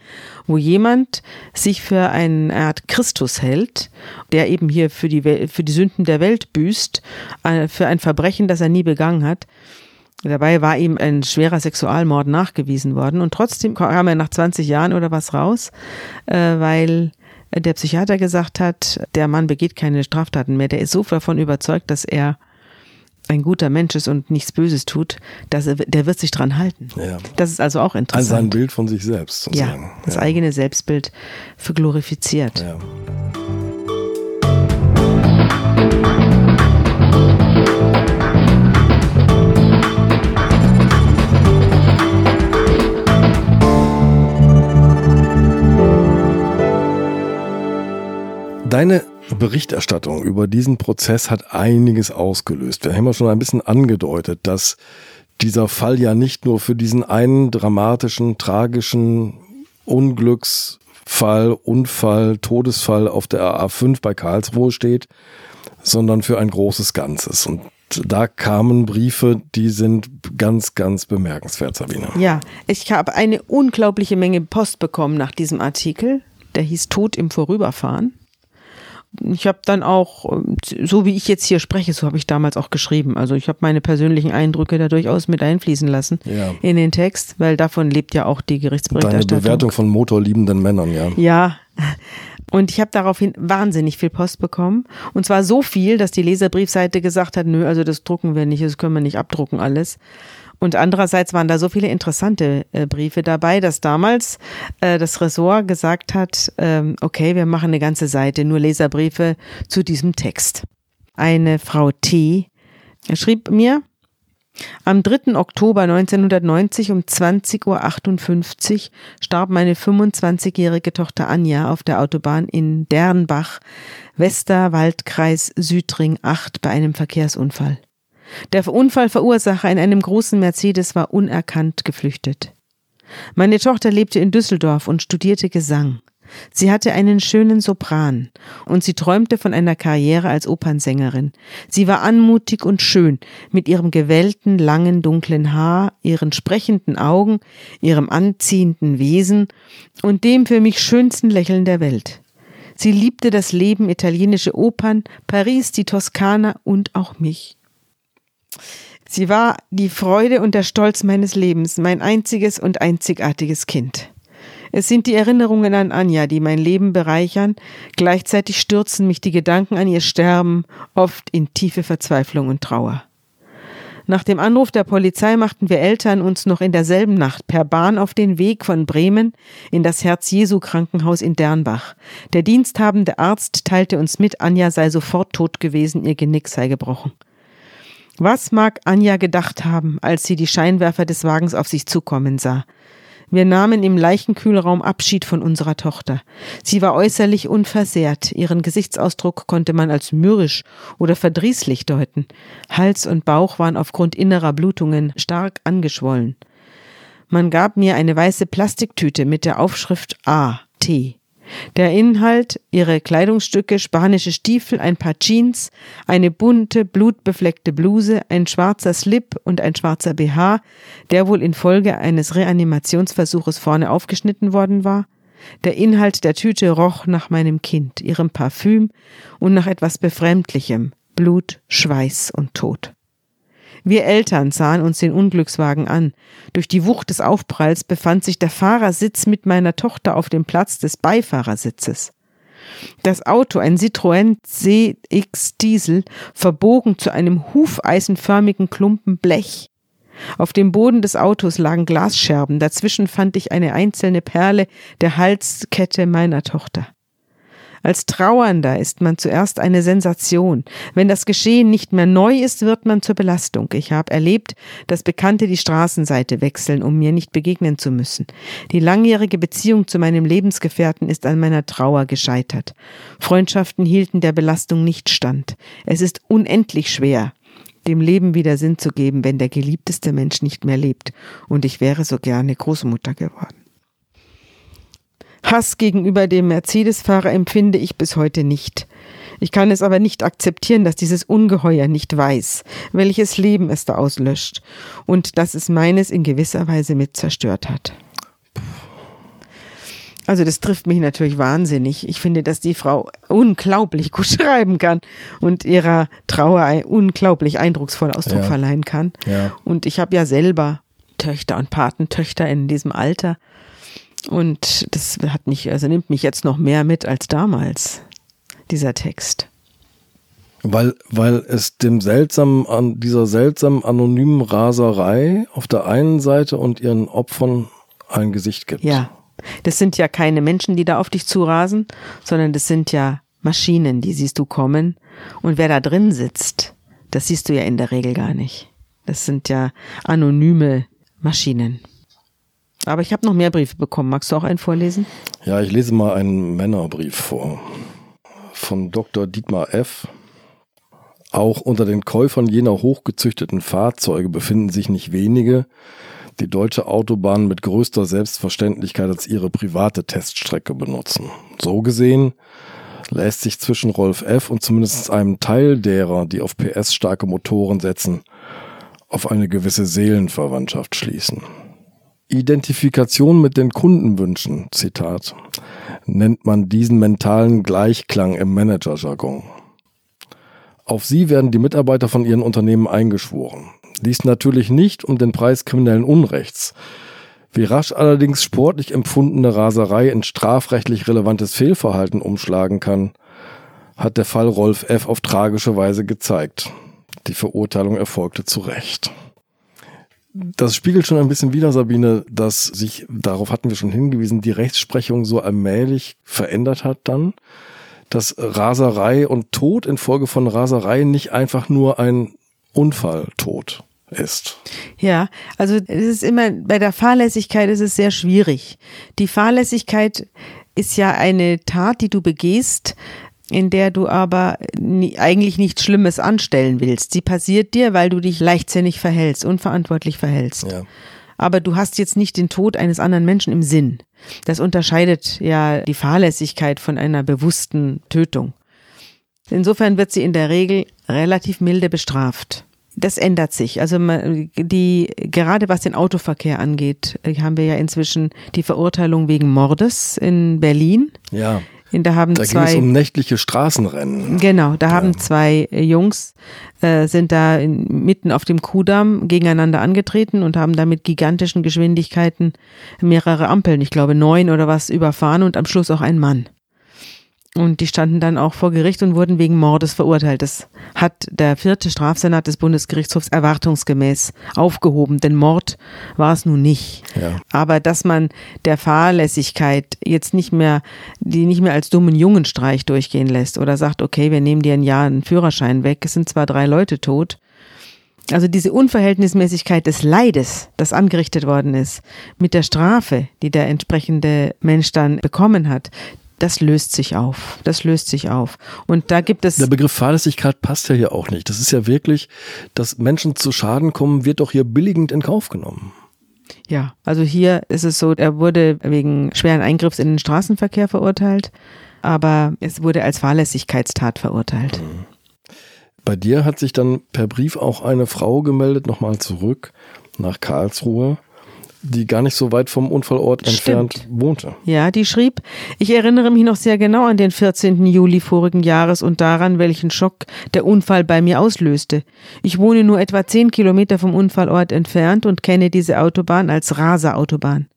Speaker 2: wo jemand sich für eine Art Christus hält, der eben hier für die, für die Sünden der Welt büßt, äh, für ein Verbrechen, das er nie begangen hat. Dabei war ihm ein schwerer Sexualmord nachgewiesen worden und trotzdem kam er nach 20 Jahren oder was raus, äh, weil der Psychiater gesagt hat, der Mann begeht keine Straftaten mehr. Der ist so davon überzeugt, dass er ein guter Mensch ist und nichts Böses tut, dass er, der wird sich dran halten. Ja. Das ist also auch interessant.
Speaker 1: Also ein Bild von sich selbst.
Speaker 2: Sozusagen. Ja, das ja. eigene Selbstbild für glorifiziert. Ja.
Speaker 1: Deine Berichterstattung über diesen Prozess hat einiges ausgelöst. Wir haben ja schon ein bisschen angedeutet, dass dieser Fall ja nicht nur für diesen einen dramatischen, tragischen Unglücksfall, Unfall, Todesfall auf der A5 bei Karlsruhe steht, sondern für ein großes Ganzes. Und da kamen Briefe, die sind ganz, ganz bemerkenswert, Sabine.
Speaker 2: Ja, ich habe eine unglaubliche Menge Post bekommen nach diesem Artikel. Der hieß Tod im Vorüberfahren ich habe dann auch, so wie ich jetzt hier spreche, so habe ich damals auch geschrieben. Also ich habe meine persönlichen Eindrücke da durchaus mit einfließen lassen ja. in den Text, weil davon lebt ja auch die Gerichtsberichterstattung.
Speaker 1: Deine Bewertung von motorliebenden Männern, ja.
Speaker 2: Ja. Und ich habe daraufhin wahnsinnig viel Post bekommen. Und zwar so viel, dass die Leserbriefseite gesagt hat, nö, also das drucken wir nicht, das können wir nicht abdrucken alles. Und andererseits waren da so viele interessante äh, Briefe dabei, dass damals äh, das Ressort gesagt hat, ähm, okay, wir machen eine ganze Seite, nur Leserbriefe zu diesem Text. Eine Frau T. schrieb mir, am 3. Oktober 1990 um 20.58 Uhr starb meine 25-jährige Tochter Anja auf der Autobahn in Dernbach, Westerwaldkreis Südring 8 bei einem Verkehrsunfall. Der Unfallverursacher in einem großen Mercedes war unerkannt geflüchtet. Meine Tochter lebte in Düsseldorf und studierte Gesang. Sie hatte einen schönen Sopran und sie träumte von einer Karriere als Opernsängerin. Sie war anmutig und schön, mit ihrem gewellten, langen, dunklen Haar, ihren sprechenden Augen, ihrem anziehenden Wesen und dem für mich schönsten Lächeln der Welt. Sie liebte das Leben, italienische Opern, Paris, die Toskana und auch mich. Sie war die Freude und der Stolz meines Lebens, mein einziges und einzigartiges Kind. Es sind die Erinnerungen an Anja, die mein Leben bereichern, gleichzeitig stürzen mich die Gedanken an ihr Sterben oft in tiefe Verzweiflung und Trauer. Nach dem Anruf der Polizei machten wir Eltern uns noch in derselben Nacht per Bahn auf den Weg von Bremen in das Herz-Jesu-Krankenhaus in Dernbach. Der diensthabende Arzt teilte uns mit, Anja sei sofort tot gewesen, ihr Genick sei gebrochen. Was mag Anja gedacht haben, als sie die Scheinwerfer des Wagens auf sich zukommen sah? Wir nahmen im Leichenkühlraum Abschied von unserer Tochter. Sie war äußerlich unversehrt. Ihren Gesichtsausdruck konnte man als mürrisch oder verdrießlich deuten. Hals und Bauch waren aufgrund innerer Blutungen stark angeschwollen. Man gab mir eine weiße Plastiktüte mit der Aufschrift A, T. Der Inhalt, ihre Kleidungsstücke, spanische Stiefel, ein paar Jeans, eine bunte, blutbefleckte Bluse, ein schwarzer Slip und ein schwarzer BH, der wohl infolge eines Reanimationsversuches vorne aufgeschnitten worden war. Der Inhalt der Tüte roch nach meinem Kind, ihrem Parfüm und nach etwas Befremdlichem, Blut, Schweiß und Tod. Wir Eltern sahen uns den Unglückswagen an. Durch die Wucht des Aufpralls befand sich der Fahrersitz mit meiner Tochter auf dem Platz des Beifahrersitzes. Das Auto, ein Citroën CX Diesel, verbogen zu einem hufeisenförmigen Klumpen Blech. Auf dem Boden des Autos lagen Glasscherben, dazwischen fand ich eine einzelne Perle der Halskette meiner Tochter. Als Trauernder ist man zuerst eine Sensation. Wenn das Geschehen nicht mehr neu ist, wird man zur Belastung. Ich habe erlebt, dass Bekannte die Straßenseite wechseln, um mir nicht begegnen zu müssen. Die langjährige Beziehung zu meinem Lebensgefährten ist an meiner Trauer gescheitert. Freundschaften hielten der Belastung nicht stand. Es ist unendlich schwer, dem Leben wieder Sinn zu geben, wenn der geliebteste Mensch nicht mehr lebt. Und ich wäre so gerne Großmutter geworden. Hass gegenüber dem Mercedes-Fahrer empfinde ich bis heute nicht. Ich kann es aber nicht akzeptieren, dass dieses Ungeheuer nicht weiß, welches Leben es da auslöscht und dass es meines in gewisser Weise mit zerstört hat. Also das trifft mich natürlich wahnsinnig. Ich finde, dass die Frau unglaublich gut schreiben kann und ihrer Trauer unglaublich eindrucksvoll Ausdruck ja. verleihen kann. Ja. Und ich habe ja selber Töchter und Patentöchter in diesem Alter. Und das hat mich, also nimmt mich jetzt noch mehr mit als damals, dieser Text.
Speaker 1: Weil, weil es dem seltsamen, an dieser seltsamen anonymen Raserei auf der einen Seite und ihren Opfern ein Gesicht gibt.
Speaker 2: Ja. Das sind ja keine Menschen, die da auf dich zurasen, sondern das sind ja Maschinen, die siehst du kommen. Und wer da drin sitzt, das siehst du ja in der Regel gar nicht. Das sind ja anonyme Maschinen. Aber ich habe noch mehr Briefe bekommen. Magst du auch einen vorlesen?
Speaker 1: Ja, ich lese mal einen Männerbrief vor. Von Dr. Dietmar F. Auch unter den Käufern jener hochgezüchteten Fahrzeuge befinden sich nicht wenige, die deutsche Autobahnen mit größter Selbstverständlichkeit als ihre private Teststrecke benutzen. So gesehen lässt sich zwischen Rolf F. und zumindest einem Teil derer, die auf PS-starke Motoren setzen, auf eine gewisse Seelenverwandtschaft schließen. Identifikation mit den Kundenwünschen, Zitat, nennt man diesen mentalen Gleichklang im Managerjargon. Auf sie werden die Mitarbeiter von ihren Unternehmen eingeschworen. Dies natürlich nicht um den Preis kriminellen Unrechts. Wie rasch allerdings sportlich empfundene Raserei in strafrechtlich relevantes Fehlverhalten umschlagen kann, hat der Fall Rolf F. auf tragische Weise gezeigt. Die Verurteilung erfolgte zu Recht das spiegelt schon ein bisschen wider, Sabine, dass sich, darauf hatten wir schon hingewiesen, die Rechtsprechung so allmählich verändert hat dann, dass Raserei und Tod infolge von Raserei nicht einfach nur ein Unfalltod ist.
Speaker 2: Ja, also es ist immer, bei der Fahrlässigkeit ist es sehr schwierig. Die Fahrlässigkeit ist ja eine Tat, die du begehst, in der du aber nie, eigentlich nichts Schlimmes anstellen willst. Sie passiert dir, weil du dich leichtsinnig verhältst, unverantwortlich verhältst. Ja. Aber du hast jetzt nicht den Tod eines anderen Menschen im Sinn. Das unterscheidet ja die Fahrlässigkeit von einer bewussten Tötung. Insofern wird sie in der Regel relativ milde bestraft. Das ändert sich. Also die gerade was den Autoverkehr angeht, haben wir ja inzwischen die Verurteilung wegen Mordes in Berlin.
Speaker 1: Ja.
Speaker 2: Da haben
Speaker 1: da
Speaker 2: zwei,
Speaker 1: ging es um nächtliche Straßenrennen.
Speaker 2: Genau, da ja. haben zwei Jungs, äh, sind da in, mitten auf dem Kudamm gegeneinander angetreten und haben da mit gigantischen Geschwindigkeiten mehrere Ampeln, ich glaube neun oder was, überfahren und am Schluss auch ein Mann. Und die standen dann auch vor Gericht und wurden wegen Mordes verurteilt. Das hat der vierte Strafsenat des Bundesgerichtshofs erwartungsgemäß aufgehoben, denn Mord war es nun nicht. Ja. Aber dass man der Fahrlässigkeit jetzt nicht mehr, die nicht mehr als dummen Jungenstreich durchgehen lässt oder sagt, okay, wir nehmen dir ein Jahr einen Führerschein weg, es sind zwar drei Leute tot, also diese Unverhältnismäßigkeit des Leides, das angerichtet worden ist, mit der Strafe, die der entsprechende Mensch dann bekommen hat, das löst sich auf. Das löst sich auf. Und da gibt es.
Speaker 1: Der Begriff Fahrlässigkeit passt ja hier auch nicht. Das ist ja wirklich, dass Menschen zu Schaden kommen, wird doch hier billigend in Kauf genommen.
Speaker 2: Ja, also hier ist es so, er wurde wegen schweren Eingriffs in den Straßenverkehr verurteilt, aber es wurde als Fahrlässigkeitstat verurteilt. Mhm.
Speaker 1: Bei dir hat sich dann per Brief auch eine Frau gemeldet, nochmal zurück nach Karlsruhe, die gar nicht so weit vom Unfallort
Speaker 2: Stimmt.
Speaker 1: entfernt wohnte.
Speaker 2: Ja, die schrieb, ich erinnere mich noch sehr genau an den 14. Juli vorigen Jahres und daran, welchen Schock der Unfall bei mir auslöste. Ich wohne nur etwa zehn Kilometer vom Unfallort entfernt und kenne diese Autobahn als Raserautobahn.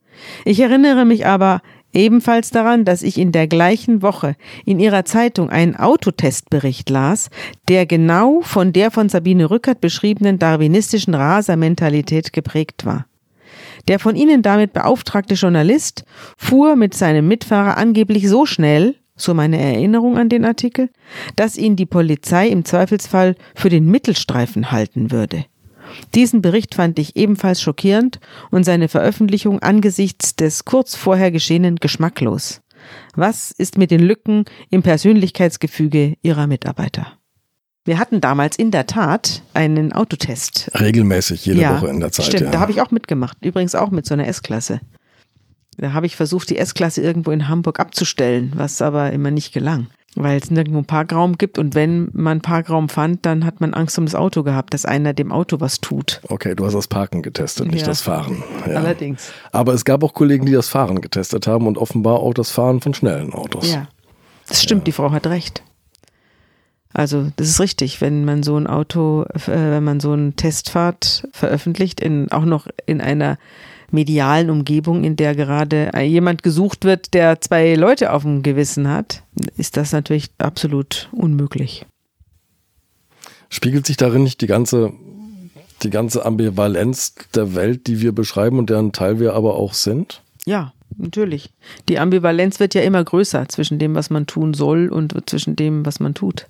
Speaker 2: Ich erinnere mich aber ebenfalls daran, dass ich in der gleichen Woche in ihrer Zeitung einen Autotestbericht las, der genau von der von Sabine Rückert beschriebenen darwinistischen Rasermentalität geprägt war. Der von ihnen damit beauftragte Journalist fuhr mit seinem Mitfahrer angeblich so schnell, so meine Erinnerung an den Artikel, dass ihn die Polizei im Zweifelsfall für den Mittelstreifen halten würde. Diesen Bericht fand ich ebenfalls schockierend und seine Veröffentlichung angesichts des kurz vorher geschehenen geschmacklos. Was ist mit den Lücken im Persönlichkeitsgefüge ihrer Mitarbeiter? Wir hatten damals in der Tat einen Autotest.
Speaker 1: Regelmäßig, jede
Speaker 2: ja,
Speaker 1: Woche in der Zeit.
Speaker 2: Stimmt,
Speaker 1: ja.
Speaker 2: da habe ich auch mitgemacht. Übrigens auch mit so einer S-Klasse. Da habe ich versucht, die S-Klasse irgendwo in Hamburg abzustellen, was aber immer nicht gelang. Weil es nirgendwo einen Parkraum gibt und wenn man einen Parkraum fand, dann hat man Angst um das Auto gehabt, dass einer dem Auto was tut.
Speaker 1: Okay, du hast das Parken getestet, nicht
Speaker 2: Ja.
Speaker 1: das Fahren. Ja.
Speaker 2: Allerdings.
Speaker 1: Aber es gab auch Kollegen, die das Fahren getestet haben und offenbar auch das Fahren von schnellen Autos.
Speaker 2: Ja. Das stimmt, die Frau hat recht. Also, das ist richtig, wenn man so ein Auto, äh, wenn man so einen Testfahrt veröffentlicht, in, auch noch in einer medialen Umgebung, in der gerade jemand gesucht wird, der zwei Leute auf dem Gewissen hat, ist das natürlich absolut unmöglich.
Speaker 1: Spiegelt sich darin nicht die ganze, die ganze Ambivalenz der Welt, die wir beschreiben und deren Teil wir aber auch sind?
Speaker 2: Ja, natürlich. Die Ambivalenz wird ja immer größer zwischen dem, was man tun soll und zwischen dem, was man tut.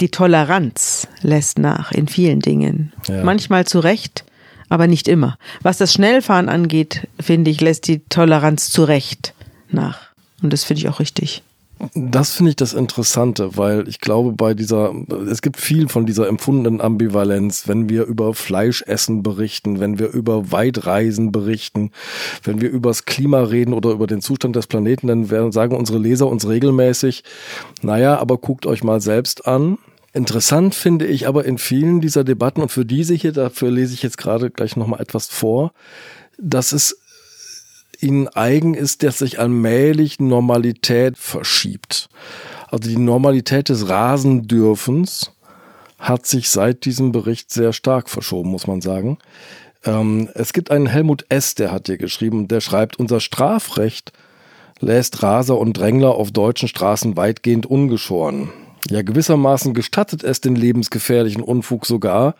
Speaker 2: Die Toleranz lässt nach in vielen Dingen.
Speaker 1: Ja.
Speaker 2: Manchmal zu Recht, aber nicht immer. Was das Schnellfahren angeht, finde ich, lässt die Toleranz zu Recht nach. Und das finde ich auch richtig.
Speaker 1: Das finde ich das Interessante, weil ich glaube, bei dieser, es gibt viel von dieser empfundenen Ambivalenz, wenn wir über Fleischessen berichten, wenn wir über Weitreisen berichten, wenn wir über das Klima reden oder über den Zustand des Planeten, dann werden, sagen unsere Leser uns regelmäßig, naja, aber guckt euch mal selbst an. Interessant finde ich aber in vielen dieser Debatten und für diese hier, dafür lese ich jetzt gerade gleich nochmal etwas vor, dass es ihnen eigen ist, dass sich allmählich Normalität verschiebt. Also die Normalität des Rasendürfens hat sich seit diesem Bericht sehr stark verschoben, muss man sagen. Ähm, es gibt einen Helmut S., der hat hier geschrieben, der schreibt, unser Strafrecht lässt Raser und Drängler auf deutschen Straßen weitgehend ungeschoren. Ja, gewissermaßen gestattet es den lebensgefährlichen Unfug sogar,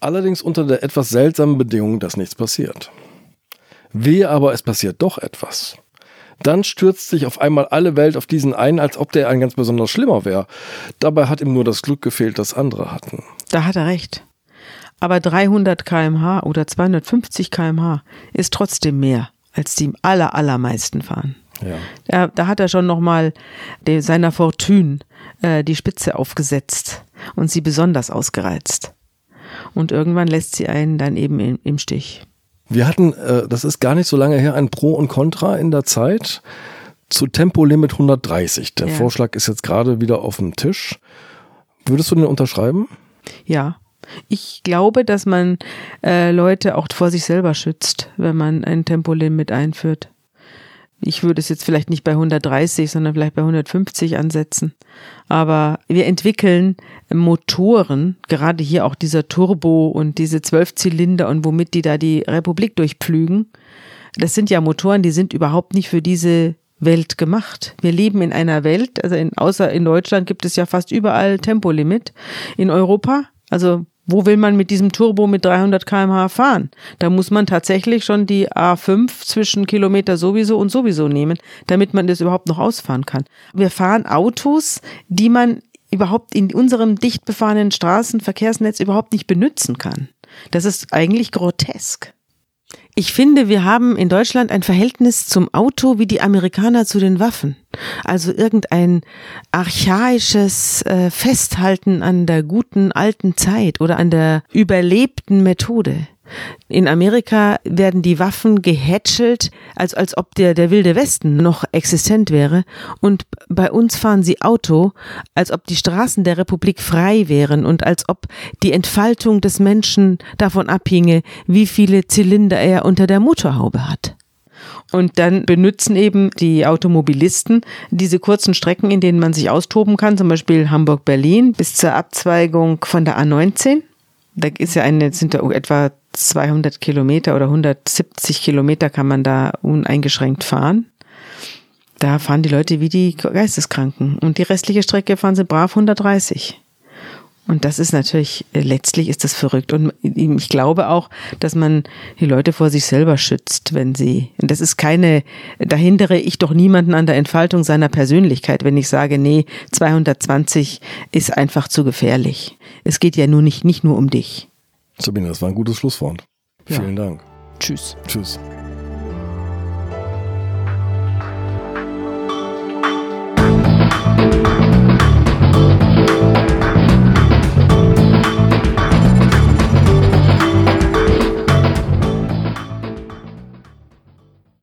Speaker 1: allerdings unter der etwas seltsamen Bedingung, dass nichts passiert. Wehe aber, es passiert doch etwas. Dann stürzt sich auf einmal alle Welt auf diesen ein, als ob der ein ganz besonders schlimmer wäre. Dabei hat ihm nur das Glück gefehlt, das andere hatten.
Speaker 2: Da hat er recht. Aber 300 kmh oder 250 kmh ist trotzdem mehr, als die aller, allermeisten fahren.
Speaker 1: Ja.
Speaker 2: Da, da hat er schon nochmal seiner Fortune äh, die Spitze aufgesetzt und sie besonders ausgereizt. Und irgendwann lässt sie einen dann eben im, im Stich.
Speaker 1: Wir hatten, äh, das ist gar nicht so lange her, ein Pro und Contra in der Zeit zu Tempolimit 130. Der
Speaker 2: Ja.
Speaker 1: Vorschlag ist jetzt gerade wieder auf dem Tisch. Würdest du den unterschreiben?
Speaker 2: Ja. Ich glaube, dass man äh, Leute auch vor sich selber schützt, wenn man ein Tempolimit einführt. Ich würde es jetzt vielleicht nicht bei 130, sondern vielleicht bei 150 ansetzen. Aber wir entwickeln Motoren, gerade hier auch dieser Turbo und diese Zwölfzylinder und womit die da die Republik durchpflügen. Das sind ja Motoren, die sind überhaupt nicht für diese Welt gemacht. Wir leben in einer Welt, also in, außer in Deutschland gibt es ja fast überall Tempolimit. In Europa, also wo will man mit diesem Turbo mit 300 km/h fahren? Da muss man tatsächlich schon die A5 zwischen Kilometer sowieso und sowieso nehmen, damit man das überhaupt noch ausfahren kann. Wir fahren Autos, die man überhaupt in unserem dicht befahrenen Straßenverkehrsnetz überhaupt nicht benutzen kann. Das ist eigentlich grotesk. Ich finde, wir haben in Deutschland ein Verhältnis zum Auto wie die Amerikaner zu den Waffen. Also irgendein archaisches äh, Festhalten an der guten alten Zeit oder an der überlebten Methode. In Amerika werden die Waffen gehätschelt, als, als ob der, der wilde Westen noch existent wäre. Und bei uns fahren sie Auto, als ob die Straßen der Republik frei wären und als ob die Entfaltung des Menschen davon abhinge, wie viele Zylinder er unter der Motorhaube hat. Und dann benutzen eben die Automobilisten diese kurzen Strecken, in denen man sich austoben kann, zum Beispiel Hamburg-Berlin bis zur Abzweigung von der A19. Da ist ja eine, sind da etwa 200 Kilometer oder 170 Kilometer kann man da uneingeschränkt fahren. Da fahren die Leute wie die Geisteskranken. Und die restliche Strecke fahren sie brav 130. Und das ist natürlich, äh, letztlich ist das verrückt. Und ich glaube auch, dass man die Leute vor sich selber schützt, wenn sie, und das ist keine, da hindere ich doch niemanden an der Entfaltung seiner Persönlichkeit, wenn ich sage, nee, 220 ist einfach zu gefährlich. Es geht ja nur nicht, nicht nur um dich.
Speaker 1: Sabine, das war ein gutes Schlusswort. Ja. Vielen Dank.
Speaker 2: Tschüss.
Speaker 1: Tschüss.